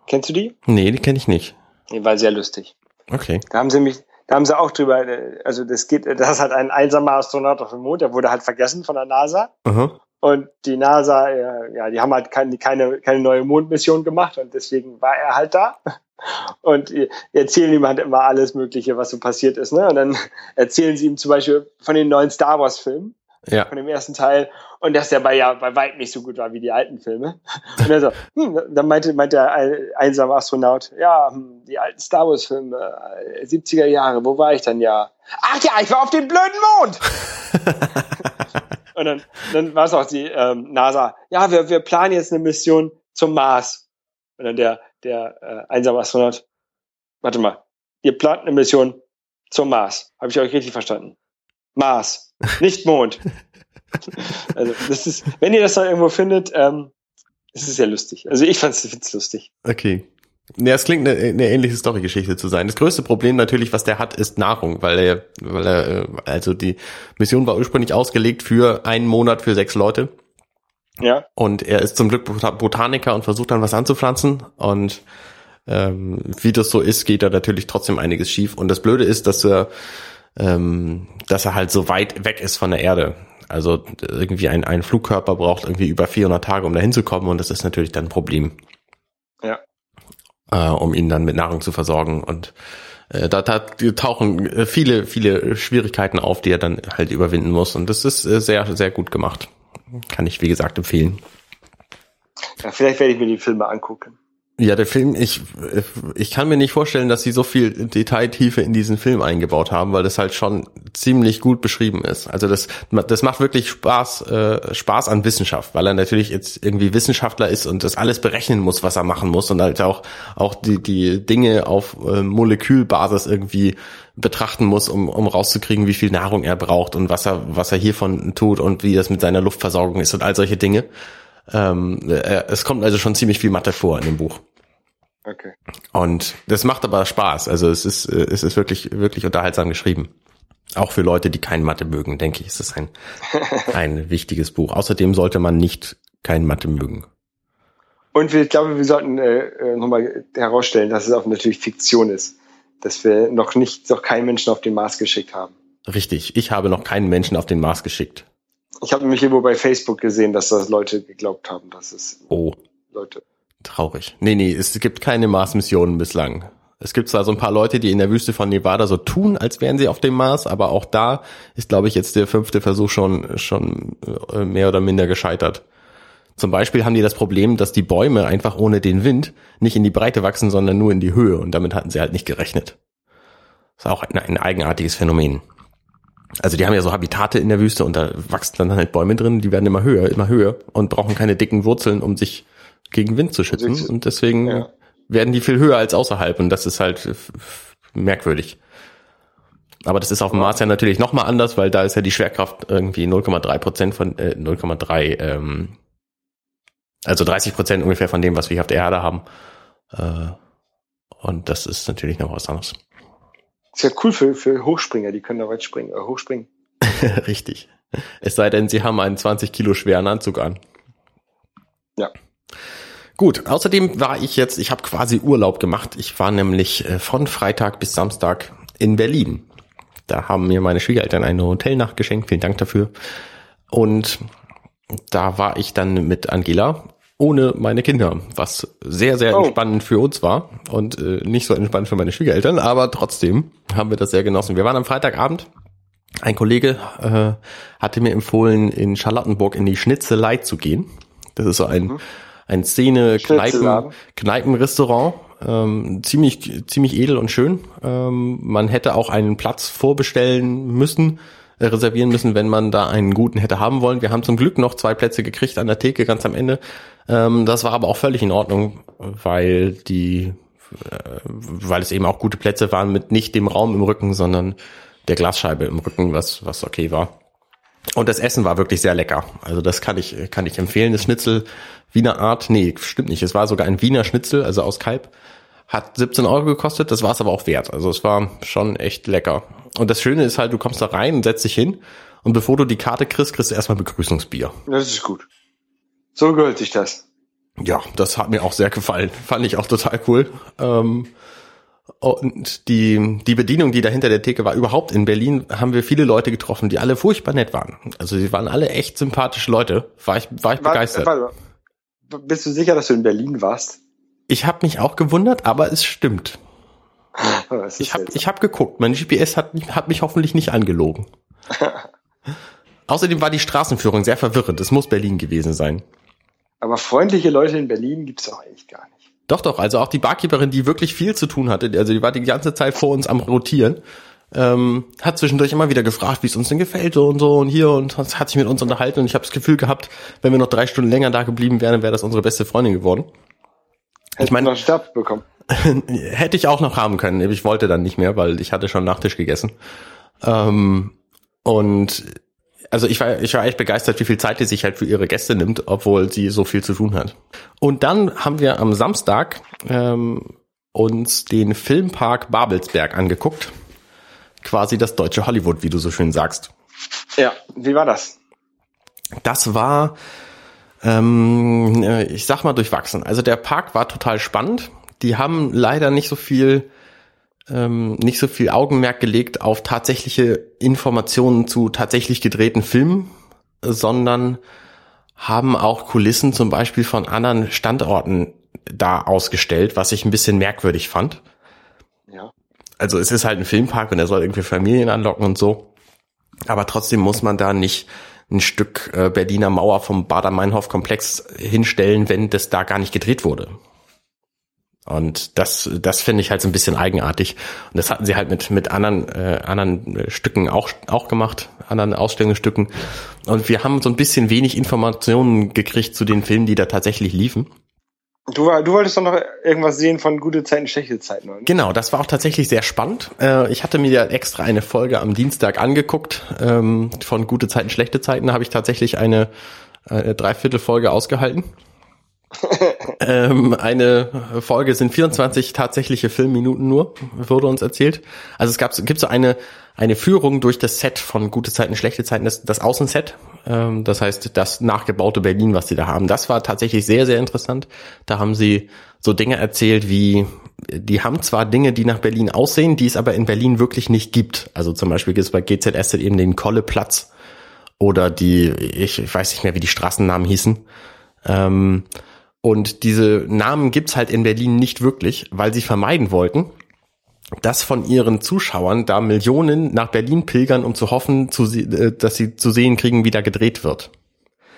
Speaker 2: Kennst du die?
Speaker 3: Nee, die kenne ich nicht.
Speaker 2: Die war sehr lustig.
Speaker 3: Okay.
Speaker 2: Da haben sie mich, da haben sie auch drüber, äh, also das geht, das hat ein einsamer Astronaut auf dem Mond, der wurde halt vergessen von der NASA.
Speaker 3: Aha.
Speaker 2: Und die NASA, äh, ja, die haben halt keine, keine, keine neue Mondmission gemacht und deswegen war er halt da. [laughs] Und die erzählen ihm halt immer alles Mögliche, was so passiert ist. Ne? Und dann [laughs] erzählen sie ihm zum Beispiel von den neuen Star Wars Filmen,
Speaker 3: Ja.
Speaker 2: von dem ersten Teil, und dass der bei ja bei weit nicht so gut war wie die alten Filme. [laughs] Und dann, so, hm, dann meinte, meinte der ein- einsame Astronaut, ja, hm, die alten Star Wars Filme, äh, 70er Jahre, wo war ich dann ja? Ach ja, ich war auf dem blöden Mond! Und dann, dann war es auch die ähm, NASA, ja, wir, wir planen jetzt eine Mission zum Mars. Und dann der, der äh, einsame Astronaut, warte mal, ihr plant eine Mission zum Mars. Habe ich euch richtig verstanden? Mars, nicht Mond. [laughs] also das ist, wenn ihr das dann irgendwo findet, ähm, es ist sehr lustig. Also ich fand's, find's lustig.
Speaker 3: Okay. Ja, es klingt eine, eine ähnliche Storygeschichte zu sein. Das größte Problem natürlich, was der hat, ist Nahrung, weil er, weil er, äh, also die Mission war ursprünglich ausgelegt für einen Monat für sechs Leute.
Speaker 2: Ja,
Speaker 3: Und er ist zum Glück Bota- Botaniker und versucht dann was anzupflanzen. Und ähm, wie das so ist, geht da natürlich trotzdem einiges schief. Und das Blöde ist, dass er, ähm, dass er halt so weit weg ist von der Erde. Also irgendwie ein, ein Flugkörper braucht irgendwie über 400 Tage, um da hinzukommen. Und das ist natürlich dann ein Problem.
Speaker 2: Ja.
Speaker 3: Äh, um ihn dann mit Nahrung zu versorgen. Und äh, da, da tauchen äh, viele, viele Schwierigkeiten auf, die er dann halt überwinden muss. Und das ist äh, sehr, sehr gut gemacht. Kann ich, wie gesagt, empfehlen.
Speaker 2: ja vielleicht werde ich mir die Filme angucken.
Speaker 3: Ja, der Film, ich, ich kann mir nicht vorstellen, dass sie so viel Detailtiefe in diesen Film eingebaut haben, weil das halt schon ziemlich gut beschrieben ist. Also das, das macht wirklich Spaß, äh, Spaß an Wissenschaft, weil er natürlich jetzt irgendwie Wissenschaftler ist und das alles berechnen muss, was er machen muss und halt auch, auch die, die Dinge auf äh, Molekülbasis irgendwie betrachten muss, um, um rauszukriegen, wie viel Nahrung er braucht und was er, was er hiervon tut und wie das mit seiner Luftversorgung ist und all solche Dinge. Ähm, äh, es kommt also schon ziemlich viel Mathe vor in dem Buch.
Speaker 2: Okay.
Speaker 3: Und das macht aber Spaß. Also es ist, äh, es ist wirklich, wirklich unterhaltsam geschrieben. Auch für Leute, die kein Mathe mögen, denke ich, ist es ein, [laughs] ein wichtiges Buch. Außerdem sollte man nicht kein Mathe mögen.
Speaker 2: Und wir, ich glaube, wir sollten äh, äh, nochmal herausstellen, dass es auch natürlich Fiktion ist. Dass wir noch nicht, noch keinen Menschen auf den Mars geschickt haben.
Speaker 3: Richtig. Ich habe noch keinen Menschen auf den Mars geschickt.
Speaker 2: Ich habe nämlich irgendwo bei Facebook gesehen, dass das Leute geglaubt haben, dass es
Speaker 3: Oh,
Speaker 2: Leute.
Speaker 3: traurig. Nee, nee, es gibt keine Mars-Missionen bislang. Es gibt zwar so ein paar Leute, die in der Wüste von Nevada so tun, als wären sie auf dem Mars, aber auch da ist, glaube ich, jetzt der fünfte Versuch schon, schon äh, mehr oder minder gescheitert. Zum Beispiel haben die das Problem, dass die Bäume einfach ohne den Wind nicht in die Breite wachsen, sondern nur in die Höhe und damit hatten sie halt nicht gerechnet. Das ist auch ein, ein eigenartiges Phänomen. Also die haben ja so Habitate in der Wüste und da wachsen dann halt Bäume drin, die werden immer höher, immer höher und brauchen keine dicken Wurzeln, um sich gegen Wind zu schützen. Und deswegen
Speaker 2: Ja.
Speaker 3: werden die viel höher als außerhalb und das ist halt merkwürdig. Aber das ist auf dem Mars ja natürlich nochmal anders, weil da ist ja die Schwerkraft irgendwie 0,3 Prozent von äh, 0,3, ähm, also 30 Prozent ungefähr von dem, was wir hier auf der Erde haben. Äh, und das ist natürlich noch was anderes.
Speaker 2: Ist ja cool für, für Hochspringer, die können da weit springen, äh, hochspringen. [laughs]
Speaker 3: Richtig. Es sei denn, sie haben einen 20 Kilo schweren Anzug an.
Speaker 2: Ja.
Speaker 3: Gut, außerdem war ich jetzt, ich habe quasi Urlaub gemacht. Ich war nämlich äh, von Freitag bis Samstag in Berlin. Da haben mir meine Schwiegereltern eine Hotelnacht geschenkt. Vielen Dank dafür. Und da war ich dann mit Angela ohne meine Kinder, was sehr, sehr
Speaker 2: Oh.
Speaker 3: entspannend für uns war und äh, nicht so entspannt für meine Schwiegereltern, aber trotzdem haben wir das sehr genossen. Wir waren am Freitagabend. Ein Kollege äh, hatte mir empfohlen, in Charlottenburg in die Schnitzelei zu gehen. Das ist so ein, ein Szene-Kneipen,
Speaker 2: Schnitzelladen.
Speaker 3: Kneipenrestaurant. Ähm, ziemlich, ziemlich edel und schön. Ähm, man hätte auch einen Platz vorbestellen müssen, äh, reservieren müssen, wenn man da einen guten hätte haben wollen. Wir haben zum Glück noch zwei Plätze gekriegt an der Theke ganz am Ende. Ähm, das war aber auch völlig in Ordnung, weil die, äh, weil es eben auch gute Plätze waren mit nicht dem Raum im Rücken, sondern der Glasscheibe im Rücken, was, was okay war. Und das Essen war wirklich sehr lecker. Also das kann ich, kann ich empfehlen. Das Schnitzel Wiener Art, nee, stimmt nicht. Es war sogar ein Wiener Schnitzel, also aus Kalb. Hat 17 Euro gekostet, das war es aber auch wert. Also es war schon echt lecker. Und das Schöne ist halt, du kommst da rein und setzt dich hin und bevor du die Karte kriegst, kriegst du erstmal Begrüßungsbier.
Speaker 2: Das ist gut. So gehört sich das.
Speaker 3: Ja, das hat mir auch sehr gefallen. Fand ich auch total cool. Ähm, und die, die Bedienung, die da hinter der Theke war, überhaupt in Berlin, haben wir viele Leute getroffen, die alle furchtbar nett waren. Also sie waren alle echt sympathische Leute. War ich, war ich begeistert.
Speaker 2: Warte, warte. Bist du sicher, dass du in Berlin warst?
Speaker 3: Ich habe mich auch gewundert, aber es stimmt. [laughs] Ich habe ich hab geguckt. Mein GPS hat, hat mich hoffentlich nicht angelogen. [laughs] Außerdem war die Straßenführung sehr verwirrend. Es muss Berlin gewesen sein.
Speaker 2: Aber freundliche Leute in Berlin gibt's doch echt gar nicht.
Speaker 3: Doch, doch, also auch die Barkeeperin, die wirklich viel zu tun hatte, also die war die ganze Zeit vor uns am Rotieren, ähm, hat zwischendurch immer wieder gefragt, wie es uns denn gefällt und so und hier und hat sich mit uns unterhalten und ich habe das Gefühl gehabt, wenn wir noch drei Stunden länger da geblieben wären, wäre das unsere beste Freundin geworden.
Speaker 2: Hättest
Speaker 3: meine-
Speaker 2: du noch Stab bekommen. [laughs]
Speaker 3: Hätte ich auch noch haben können, ich wollte dann nicht mehr, weil ich hatte schon Nachtisch gegessen. Ähm, und also ich war, ich war echt begeistert, wie viel Zeit die sich halt für ihre Gäste nimmt, obwohl sie so viel zu tun hat. Und dann haben wir am Samstag ähm, uns den Filmpark Babelsberg angeguckt. Quasi das deutsche Hollywood, wie du so schön sagst.
Speaker 2: Ja, wie war das?
Speaker 3: Das war, ähm, äh, ich sag mal, durchwachsen. Also der Park war total spannend. Die haben leider nicht so viel, ähm, nicht so viel Augenmerk gelegt auf tatsächliche Informationen zu tatsächlich gedrehten Filmen, sondern haben auch Kulissen zum Beispiel von anderen Standorten da ausgestellt, was ich ein bisschen merkwürdig fand.
Speaker 2: Ja.
Speaker 3: Also es ist halt ein Filmpark und er soll irgendwie Familien anlocken und so. Aber trotzdem muss man da nicht ein Stück äh, Berliner Mauer vom Bader-Meinhof-Komplex hinstellen, wenn das da gar nicht gedreht wurde. Und das, das finde ich halt so ein bisschen eigenartig. Und das hatten sie halt mit, mit anderen, äh, anderen äh, Stücken auch, auch gemacht, anderen Ausstellungsstücken. Und wir haben so ein bisschen wenig Informationen gekriegt zu den Filmen, die da tatsächlich liefen.
Speaker 2: Du, war, du wolltest doch noch irgendwas sehen von gute Zeiten, schlechte Zeiten, oder?
Speaker 3: Genau, das war auch tatsächlich sehr spannend. Äh, ich hatte mir ja extra eine Folge am Dienstag angeguckt ähm, von Gute Zeiten, schlechte Zeiten. Da habe ich tatsächlich eine, eine Dreiviertelfolge ausgehalten. Ähm, eine Folge sind 24 tatsächliche Filmminuten nur, wurde uns erzählt. Also es gab, gibt so eine, eine Führung durch das Set von Gute Zeiten, schlechte Zeiten, das, das Außenset. Ähm, das heißt, das nachgebaute Berlin, was sie da haben. Das war tatsächlich sehr, sehr interessant. Da haben sie so Dinge erzählt wie, die haben zwar Dinge, die nach Berlin aussehen, die es aber in Berlin wirklich nicht gibt. Also zum Beispiel gibt es bei GZS eben den Kolleplatz oder die, ich, ich weiß nicht mehr, wie die Straßennamen hießen. Ähm, und diese Namen gibt's halt in Berlin nicht wirklich, weil sie vermeiden wollten, dass von ihren Zuschauern da Millionen nach Berlin pilgern, um zu hoffen, zu, äh, dass sie zu sehen kriegen, wie da gedreht wird.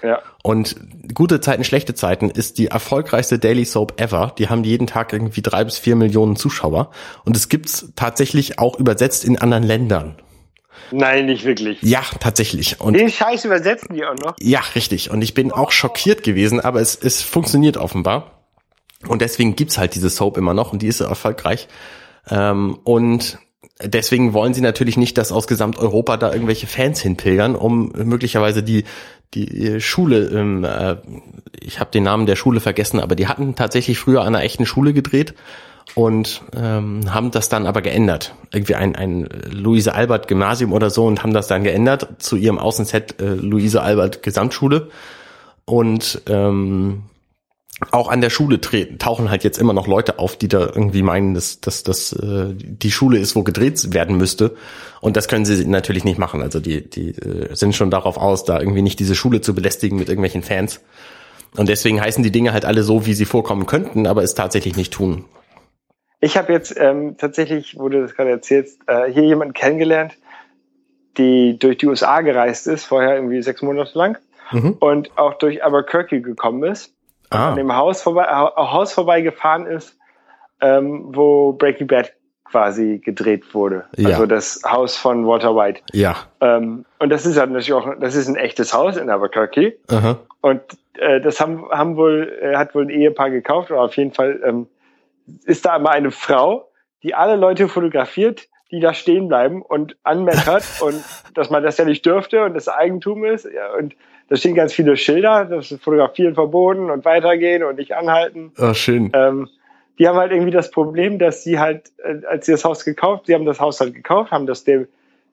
Speaker 2: Ja.
Speaker 3: Und gute Zeiten, schlechte Zeiten ist die erfolgreichste Daily Soap ever. Die haben jeden Tag irgendwie drei bis vier Millionen Zuschauer. Und es gibt's tatsächlich auch übersetzt in anderen Ländern.
Speaker 2: Nein, nicht wirklich.
Speaker 3: Ja, tatsächlich. Und
Speaker 2: Den Scheiß übersetzen die auch noch.
Speaker 3: ja, richtig. Und ich bin auch schockiert gewesen, aber es, es funktioniert offenbar. Und deswegen gibt's halt diese Soap immer noch und die ist so erfolgreich. Ähm, und deswegen wollen sie natürlich nicht, dass aus Gesamteuropa da irgendwelche Fans hinpilgern, um möglicherweise die die Schule, ähm, äh, ich habe den Namen der Schule vergessen, aber die hatten tatsächlich früher an einer echten Schule gedreht und ähm, haben das dann aber geändert. Irgendwie ein, ein Luise Albert Gymnasium oder so und haben das dann geändert zu ihrem Außenset äh, Luise Albert Gesamtschule. Und ähm, auch an der Schule treten, tauchen halt jetzt immer noch Leute auf, die da irgendwie meinen, dass, dass das äh, die Schule ist, wo gedreht werden müsste. Und das können sie natürlich nicht machen. Also die, die äh, sind schon darauf aus, da irgendwie nicht diese Schule zu belästigen mit irgendwelchen Fans. Und deswegen heißen die Dinge halt alle so, wie sie vorkommen könnten, aber es tatsächlich nicht tun.
Speaker 2: Ich habe jetzt ähm, tatsächlich, wo du das gerade erzählst, äh, hier jemanden kennengelernt, die durch die USA gereist ist, vorher irgendwie sechs Monate lang mhm. und auch durch Albuquerque gekommen ist ah. an dem Haus vorbei, Haus vorbeigefahren ist, ähm, wo Breaking Bad quasi gedreht wurde. Ja. Also das Haus von Walter White.
Speaker 3: Ja.
Speaker 2: Ähm, und das ist halt natürlich auch, das ist ein echtes Haus in Albuquerque. Aha. Und äh, das haben, haben wohl, äh, hat wohl ein Ehepaar gekauft, oder auf jeden Fall ähm, ist da immer eine Frau, die alle Leute fotografiert, die da stehen bleiben und anmeckert [laughs] und dass man das ja nicht dürfte und das Eigentum ist. Ja, und da stehen ganz viele Schilder, das ist Fotografieren verboten und weitergehen und nicht anhalten.
Speaker 3: Ah, schön.
Speaker 2: Ähm, die haben halt irgendwie das Problem, dass sie halt, äh, als sie das Haus gekauft, sie haben das Haus halt gekauft, haben das dem,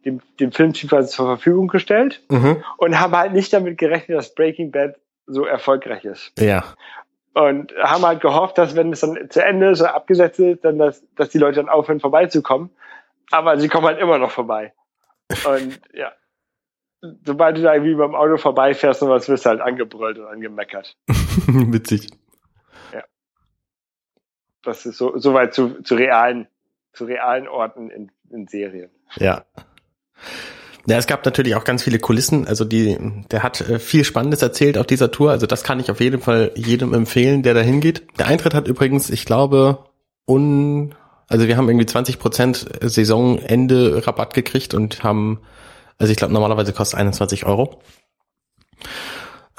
Speaker 2: dem, dem Filmteam quasi zur Verfügung gestellt mhm. und haben halt nicht damit gerechnet, dass Breaking Bad so erfolgreich ist.
Speaker 3: Ja.
Speaker 2: Und haben halt gehofft, dass wenn es dann zu Ende so abgesetzt ist, dann dass, dass die Leute dann aufhören vorbeizukommen. Aber sie kommen halt immer noch vorbei. Und [laughs] ja, sobald du da irgendwie beim Auto vorbeifährst und was wirst du halt angebrüllt und angemeckert. [laughs]
Speaker 3: Witzig.
Speaker 2: Ja. Das ist so, soweit zu, zu realen, zu realen Orten in, in Serien.
Speaker 3: Ja. Ja, es gab natürlich auch ganz viele Kulissen. Also die, der hat äh, viel Spannendes erzählt auf dieser Tour. Also das kann ich auf jeden Fall jedem empfehlen, der da hingeht. Der Eintritt hat übrigens, ich glaube, un, also wir haben irgendwie 20 Prozent Saisonende Rabatt gekriegt und haben also ich glaube, normalerweise kostet 21 Euro.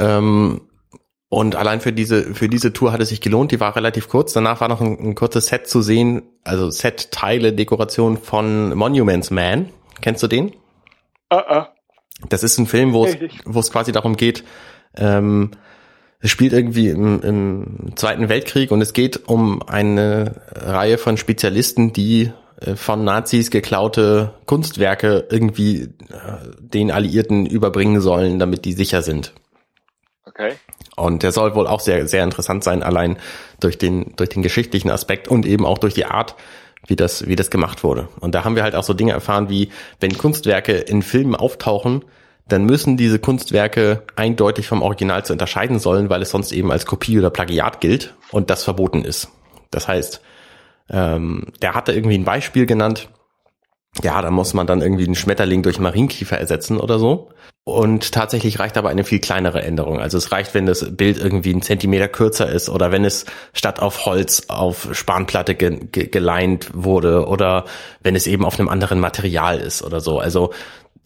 Speaker 3: Ähm, und allein für diese, für diese Tour hat es sich gelohnt. Die war relativ kurz. Danach war noch ein, ein kurzes Set zu sehen, also Set-Teile, Dekoration von Monuments Man. Kennst du den?
Speaker 2: Uh -uh.
Speaker 3: Das ist ein Film, wo es, wo es quasi darum geht, ähm, es spielt irgendwie im, im Zweiten Weltkrieg und es geht um eine Reihe von Spezialisten, die äh, von Nazis geklaute Kunstwerke irgendwie den Alliierten überbringen sollen, damit die sicher sind.
Speaker 2: Okay.
Speaker 3: Und der soll wohl auch sehr, sehr interessant sein, allein durch den, durch den geschichtlichen Aspekt und eben auch durch die Art, wie das, wie das gemacht wurde. Und da haben wir halt auch so Dinge erfahren wie, wenn Kunstwerke in Filmen auftauchen, dann müssen diese Kunstwerke eindeutig vom Original zu unterscheiden sollen, weil es sonst eben als Kopie oder Plagiat gilt und das verboten ist. Das heißt, ähm, der hatte irgendwie ein Beispiel genannt. Ja, da muss man dann irgendwie einen Schmetterling durch Marienkiefer ersetzen oder so. Und tatsächlich reicht aber eine viel kleinere Änderung. Also es reicht, wenn das Bild irgendwie einen Zentimeter kürzer ist oder wenn es statt auf Holz auf Spanplatte ge ge geleint wurde oder wenn es eben auf einem anderen Material ist oder so. Also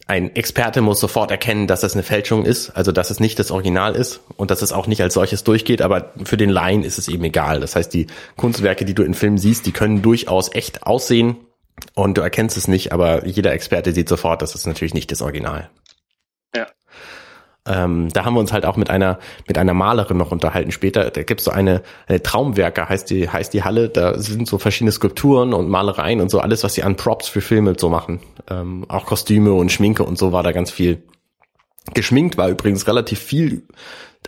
Speaker 3: ein Experte muss sofort erkennen, dass das eine Fälschung ist, also dass es nicht das Original ist und dass es auch nicht als solches durchgeht, aber für den Laien ist es eben egal. Das heißt, die Kunstwerke, die du in Filmen siehst, die können durchaus echt aussehen und du erkennst es nicht, aber jeder Experte sieht sofort, das ist natürlich nicht das Original. Ähm, da haben wir uns halt auch mit einer mit einer Malerin noch unterhalten später. Da gibt's so eine, eine Traumwerke, heißt die heißt die Halle. Da sind so verschiedene Skulpturen und Malereien und so alles, was sie an Props für Filme so machen. Ähm, auch Kostüme und Schminke und so war da ganz viel. Geschminkt war übrigens relativ viel.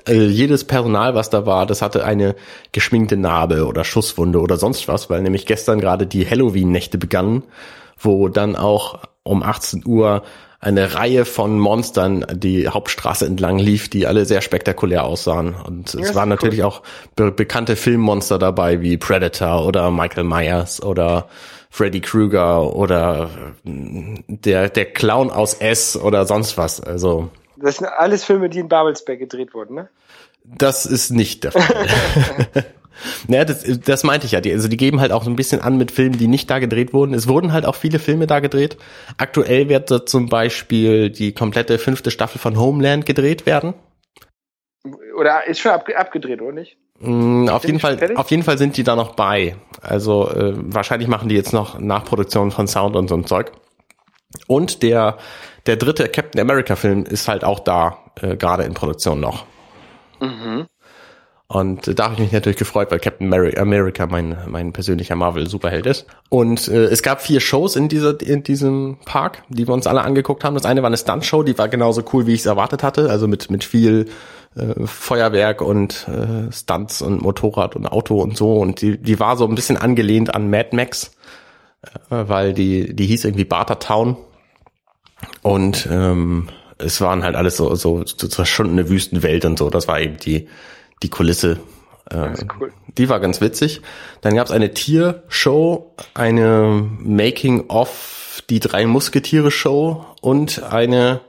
Speaker 3: Äh, jedes Personal, was da war, das hatte eine geschminkte Narbe oder Schusswunde oder sonst was, weil nämlich gestern gerade die Halloween-Nächte begannen, wo dann auch um 18 Uhr eine Reihe von Monstern die Hauptstraße entlang lief, die alle sehr spektakulär aussahen. Und es waren natürlich cool. auch be bekannte Filmmonster dabei, wie Predator oder Michael Myers oder Freddy Krueger oder äh, der, der Clown aus S oder sonst was. Also.
Speaker 2: Das sind alles Filme, die in Babelsberg gedreht wurden, ne?
Speaker 3: Das ist nicht der Fall. [laughs] Naja, das, das meinte ich ja. Die, also die geben halt auch so ein bisschen an mit Filmen, die nicht da gedreht wurden. Es wurden halt auch viele Filme da gedreht. Aktuell wird da zum Beispiel die komplette fünfte Staffel von Homeland gedreht werden.
Speaker 2: Oder ist schon ab, abgedreht, oder nicht?
Speaker 3: Mm, auf jeden Fall, fertig? auf jeden Fall sind die da noch bei. Also äh, wahrscheinlich machen die jetzt noch Nachproduktion von Sound und so ein Zeug. Und der der dritte Captain America Film ist halt auch da äh, gerade in Produktion noch. Mhm. Und da habe ich mich natürlich gefreut, weil Captain America mein, mein persönlicher Marvel-Superheld ist. Und äh, es gab vier Shows in, dieser, in diesem Park, die wir uns alle angeguckt haben. Das eine war eine Stunt-Show, die war genauso cool, wie ich es erwartet hatte. Also mit, mit viel äh, Feuerwerk und äh, Stunts und Motorrad und Auto und so. Und die, die war so ein bisschen angelehnt an Mad Max, äh, weil die, die hieß irgendwie Bartertown. Und ähm, es waren halt alles so, so, so schon eine Wüstenwelt und so. Das war eben die, die Kulisse. Äh, cool. Die war ganz witzig. Dann gab es eine Tiershow, eine Making-of die drei Musketiere-Show und eine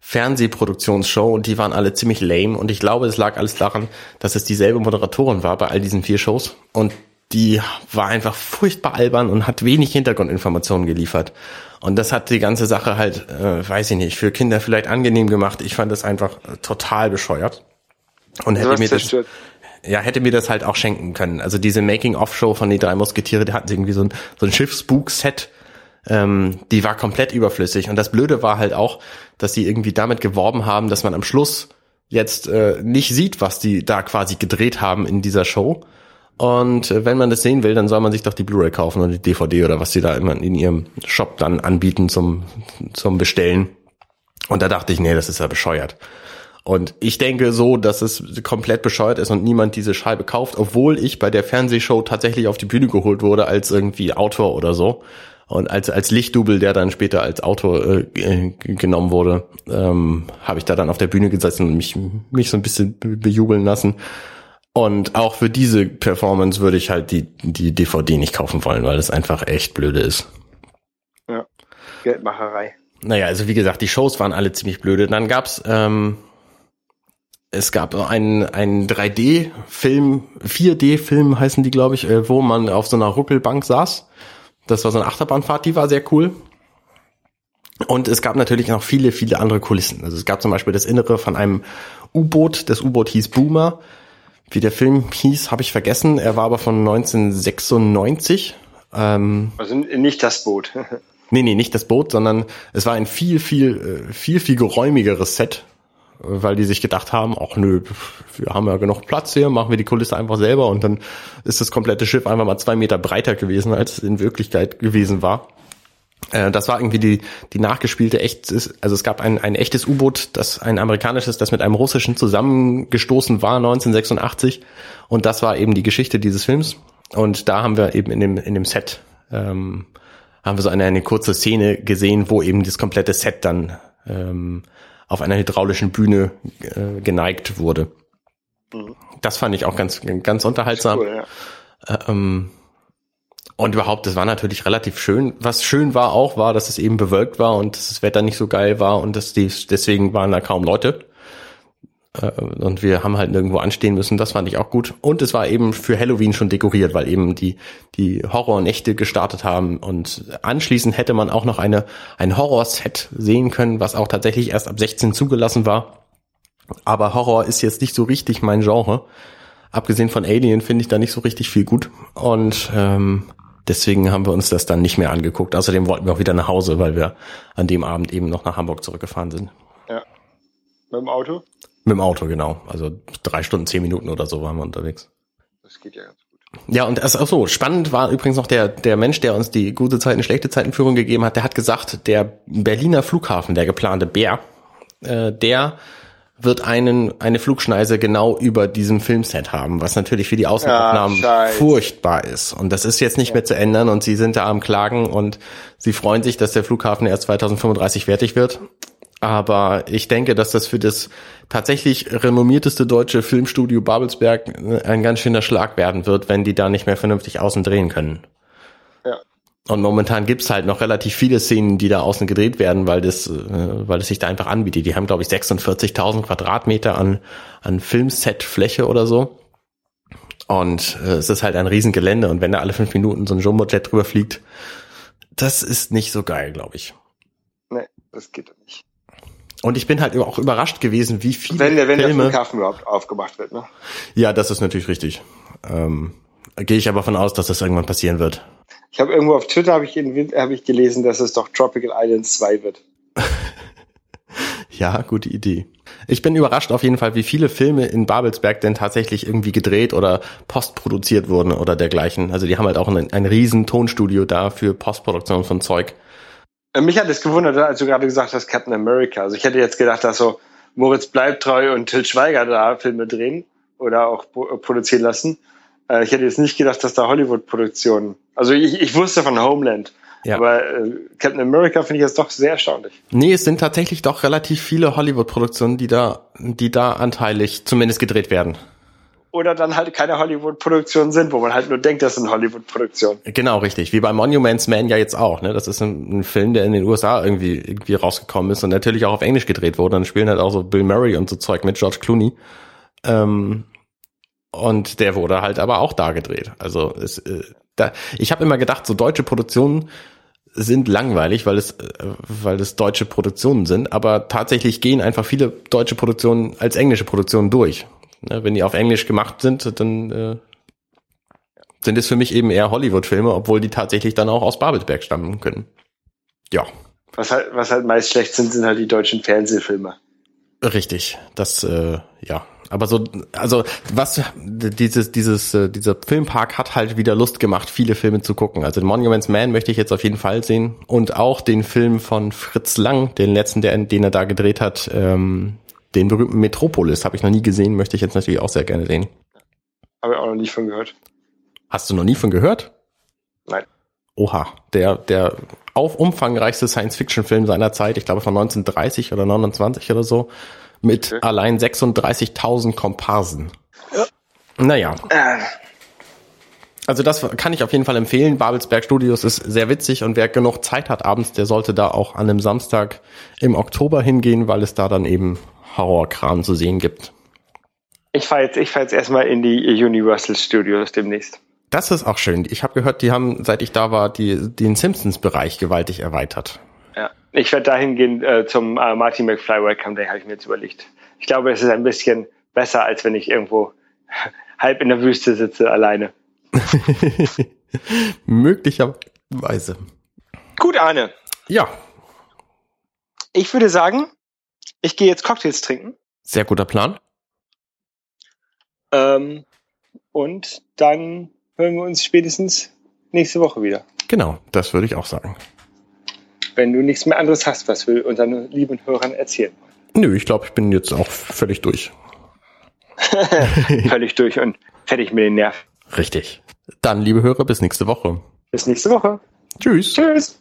Speaker 3: Fernsehproduktionsshow und die waren alle ziemlich lame und ich glaube, es lag alles daran, dass es dieselbe Moderatorin war bei all diesen vier Shows und die war einfach furchtbar albern und hat wenig Hintergrundinformationen geliefert. Und das hat die ganze Sache halt, äh, weiß ich nicht, für Kinder vielleicht angenehm gemacht. Ich fand das einfach total bescheuert. Und hätte mir das, ja, hätte mir das halt auch schenken können. Also diese Making-of-Show von die drei Musketiere, die hatten irgendwie so ein, so ein Schiffsbug-Set, ähm, die war komplett überflüssig. Und das Blöde war halt auch, dass sie irgendwie damit geworben haben, dass man am Schluss jetzt äh, nicht sieht, was die da quasi gedreht haben in dieser Show. Und äh, wenn man das sehen will, dann soll man sich doch die Blu-ray kaufen oder die DVD oder was sie da immer in ihrem Shop dann anbieten zum, zum Bestellen. Und da dachte ich, nee, das ist ja bescheuert. Und ich denke so, dass es komplett bescheuert ist und niemand diese Scheibe kauft, obwohl ich bei der Fernsehshow tatsächlich auf die Bühne geholt wurde als irgendwie Autor oder so. Und als, als Lichtdubel, der dann später als Autor äh, genommen wurde, ähm, habe ich da dann auf der Bühne gesessen und mich, mich so ein bisschen bejubeln lassen. Und auch für diese Performance würde ich halt die, die DVD nicht kaufen wollen, weil es einfach echt blöde ist.
Speaker 2: Ja, Geldmacherei.
Speaker 3: Naja, also wie gesagt, die Shows waren alle ziemlich blöde. Dann gab's ähm, es gab einen, einen 3D-Film, 4D-Film heißen die, glaube ich, äh, wo man auf so einer Ruckelbank saß. Das war so eine Achterbahnfahrt, die war sehr cool. Und es gab natürlich noch viele, viele andere Kulissen. Also es gab zum Beispiel das Innere von einem U-Boot. Das U-Boot hieß Boomer. Wie der Film hieß, habe ich vergessen. Er war aber von 1996. Ähm,
Speaker 2: also nicht das Boot. [laughs]
Speaker 3: nee, nee, nicht das Boot, sondern es war ein viel, viel, äh, viel, viel geräumigeres Set weil die sich gedacht haben, ach nö, wir haben ja genug Platz hier, machen wir die Kulisse einfach selber und dann ist das komplette Schiff einfach mal zwei Meter breiter gewesen, als es in Wirklichkeit gewesen war. Äh, das war irgendwie die, die nachgespielte echt, also es gab ein, ein echtes U-Boot, das ein amerikanisches, das mit einem russischen zusammengestoßen war 1986 und das war eben die Geschichte dieses Films und da haben wir eben in dem, in dem Set, ähm, haben wir so eine, eine kurze Szene gesehen, wo eben das komplette Set dann ähm, auf einer hydraulischen Bühne äh, geneigt wurde. Mhm. Das fand ich auch ganz, ganz unterhaltsam. Cool, ja. ähm, und überhaupt, das war natürlich relativ schön. Was schön war auch, war, dass es eben bewölkt war und dass das Wetter nicht so geil war und dass die, deswegen waren da kaum Leute. Äh, und wir haben halt nirgendwo anstehen müssen. Das fand ich auch gut. Und es war eben für Halloween schon dekoriert, weil eben die, die Horrornächte gestartet haben. Und anschließend hätte man auch noch eine, ein Horror-Set sehen können, was auch tatsächlich erst ab 16 zugelassen war. Aber Horror ist jetzt nicht so richtig mein Genre. Abgesehen von Alien finde ich da nicht so richtig viel gut. Und ähm, deswegen haben wir uns das dann nicht mehr angeguckt. Außerdem wollten wir auch wieder nach Hause, weil wir an dem Abend eben noch nach Hamburg zurückgefahren sind.
Speaker 2: Ja. Mit dem Auto?
Speaker 3: Mit dem Auto, genau. Also drei Stunden, zehn Minuten oder so waren wir unterwegs.
Speaker 2: Das geht ja ganz gut.
Speaker 3: Ja, und ach so, spannend war übrigens noch der, der Mensch, der uns die gute Zeiten, schlechte Zeitenführung gegeben hat, der hat gesagt, der Berliner Flughafen, der geplante Bär, äh, der wird einen, eine Flugschneise genau über diesem Filmset haben, was natürlich für die Außenaufnahmen ja, furchtbar ist. Und das ist jetzt nicht ja. mehr zu ändern und sie sind da am Klagen und sie freuen sich, dass der Flughafen erst 2035 fertig wird. Aber ich denke, dass das für das tatsächlich renommierteste deutsche Filmstudio Babelsberg ein ganz schöner Schlag werden wird, wenn die da nicht mehr vernünftig außen drehen können.
Speaker 2: Ja.
Speaker 3: Und momentan gibt's halt noch relativ viele Szenen, die da außen gedreht werden, weil das, äh, weil es sich da einfach anbietet. Die haben, glaube ich, 46.000 Quadratmeter an, an Filmsetfläche oder so. Und äh, es ist halt ein Riesengelände und wenn da alle fünf Minuten so ein Jumbojet drüber fliegt, das ist nicht so geil, glaube ich.
Speaker 2: Nee, das geht nicht.
Speaker 3: Und ich bin halt auch überrascht gewesen, wie viele
Speaker 2: wenn der, wenn Filme, der Flughafen überhaupt aufgemacht wird, ne?
Speaker 3: Ja, das ist natürlich richtig. Ähm, Gehe ich aber von aus, dass das irgendwann passieren wird.
Speaker 2: Ich habe irgendwo auf Twitter habe ich, hab ich gelesen, dass es doch Tropical Island 2 wird. [laughs]
Speaker 3: ja, gute Idee. Ich bin überrascht auf jeden Fall, wie viele Filme in Babelsberg denn tatsächlich irgendwie gedreht oder postproduziert wurden oder dergleichen. Also die haben halt auch ein, ein riesen Tonstudio da für Postproduktion von Zeug.
Speaker 2: Äh, Mich hat es gewundert, als du gerade gesagt hast, Captain America. Also ich hätte jetzt gedacht, dass so Moritz Bleibtreu und Til Schweiger da Filme drehen oder auch pro- produzieren lassen. Äh, Ich hätte jetzt nicht gedacht, dass da Hollywood-Produktionen. Also ich, ich wusste von Homeland,
Speaker 3: Ja.
Speaker 2: aber äh, Captain America finde ich jetzt doch sehr erstaunlich.
Speaker 3: Nee, es sind tatsächlich doch relativ viele Hollywood-Produktionen, die da, die da anteilig zumindest gedreht werden.
Speaker 2: Oder dann halt keine Hollywood-Produktionen sind, wo man halt nur denkt, das sind Hollywood-Produktionen.
Speaker 3: Genau, richtig. Wie bei Monuments Man ja jetzt auch. Ne? Das ist ein, ein Film, der in den USA irgendwie, irgendwie rausgekommen ist und natürlich auch auf Englisch gedreht wurde. Dann spielen halt auch so Bill Murray und so Zeug mit George Clooney. Ähm, und der wurde halt aber auch da gedreht. Also es, äh, da, ich habe immer gedacht, so deutsche Produktionen sind langweilig, weil es, äh, weil es deutsche Produktionen sind, aber tatsächlich gehen einfach viele deutsche Produktionen als englische Produktionen durch. Ne, wenn die auf Englisch gemacht sind, dann äh, sind es für mich eben eher Hollywood-Filme, obwohl die tatsächlich dann auch aus Babelsberg stammen können. Ja,
Speaker 2: Was halt, was halt meist schlecht sind, sind halt die deutschen Fernsehfilme.
Speaker 3: Richtig. Das, äh, ja. Aber so, also was dieses, dieses, äh, dieser Filmpark hat halt wieder Lust gemacht, viele Filme zu gucken. Also den Monuments Man möchte ich jetzt auf jeden Fall sehen. Und auch den Film von Fritz Lang, den letzten, der, den er da gedreht hat, ähm, den berühmten Metropolis, habe ich noch nie gesehen, möchte ich jetzt natürlich auch sehr gerne sehen.
Speaker 2: Habe ich auch noch nicht von gehört.
Speaker 3: Hast du noch nie von gehört?
Speaker 2: Nein.
Speaker 3: Oha, der, der auf umfangreichste Science-Fiction-Film seiner Zeit, ich glaube von 1930 oder 29 oder so, mit
Speaker 2: Okay.
Speaker 3: allein 36.000 Komparsen.
Speaker 2: Ja.
Speaker 3: Naja,
Speaker 2: Äh,
Speaker 3: also das kann ich auf jeden Fall empfehlen. Babelsberg Studios ist sehr witzig und wer genug Zeit hat abends, der sollte da auch an einem Samstag im Oktober hingehen, weil es da dann eben Horrorkram zu sehen gibt.
Speaker 2: ich fahre jetzt, ich fahr jetzt erstmal in die Universal Studios demnächst.
Speaker 3: Das ist auch schön. Ich habe gehört, die haben, seit ich da war, die, den Simpsons-Bereich gewaltig erweitert.
Speaker 2: Ja. Ich werde dahin gehen äh, zum äh, Marty McFly Welcome Day, habe ich mir jetzt überlegt. Ich glaube, es ist ein bisschen besser, als wenn ich irgendwo [laughs] halb in der Wüste sitze, alleine. [laughs]
Speaker 3: Möglicherweise.
Speaker 2: Gut, Arne.
Speaker 3: Ja,
Speaker 2: Ich würde sagen, ich gehe jetzt Cocktails trinken.
Speaker 3: sehr guter Plan.
Speaker 2: Ähm, und dann hören wir uns spätestens nächste Woche wieder.
Speaker 3: Genau, das würde ich auch sagen.
Speaker 2: Wenn du nichts mehr anderes hast, was wir unseren lieben Hörern erzählen
Speaker 3: Nö, ich glaube, ich bin jetzt auch völlig durch.
Speaker 2: wollen. [laughs] Völlig durch und fertig mit den Nerven.
Speaker 3: Richtig. Dann, liebe Hörer, bis nächste Woche.
Speaker 2: Bis nächste Woche.
Speaker 3: Tschüss.
Speaker 2: Tschüss.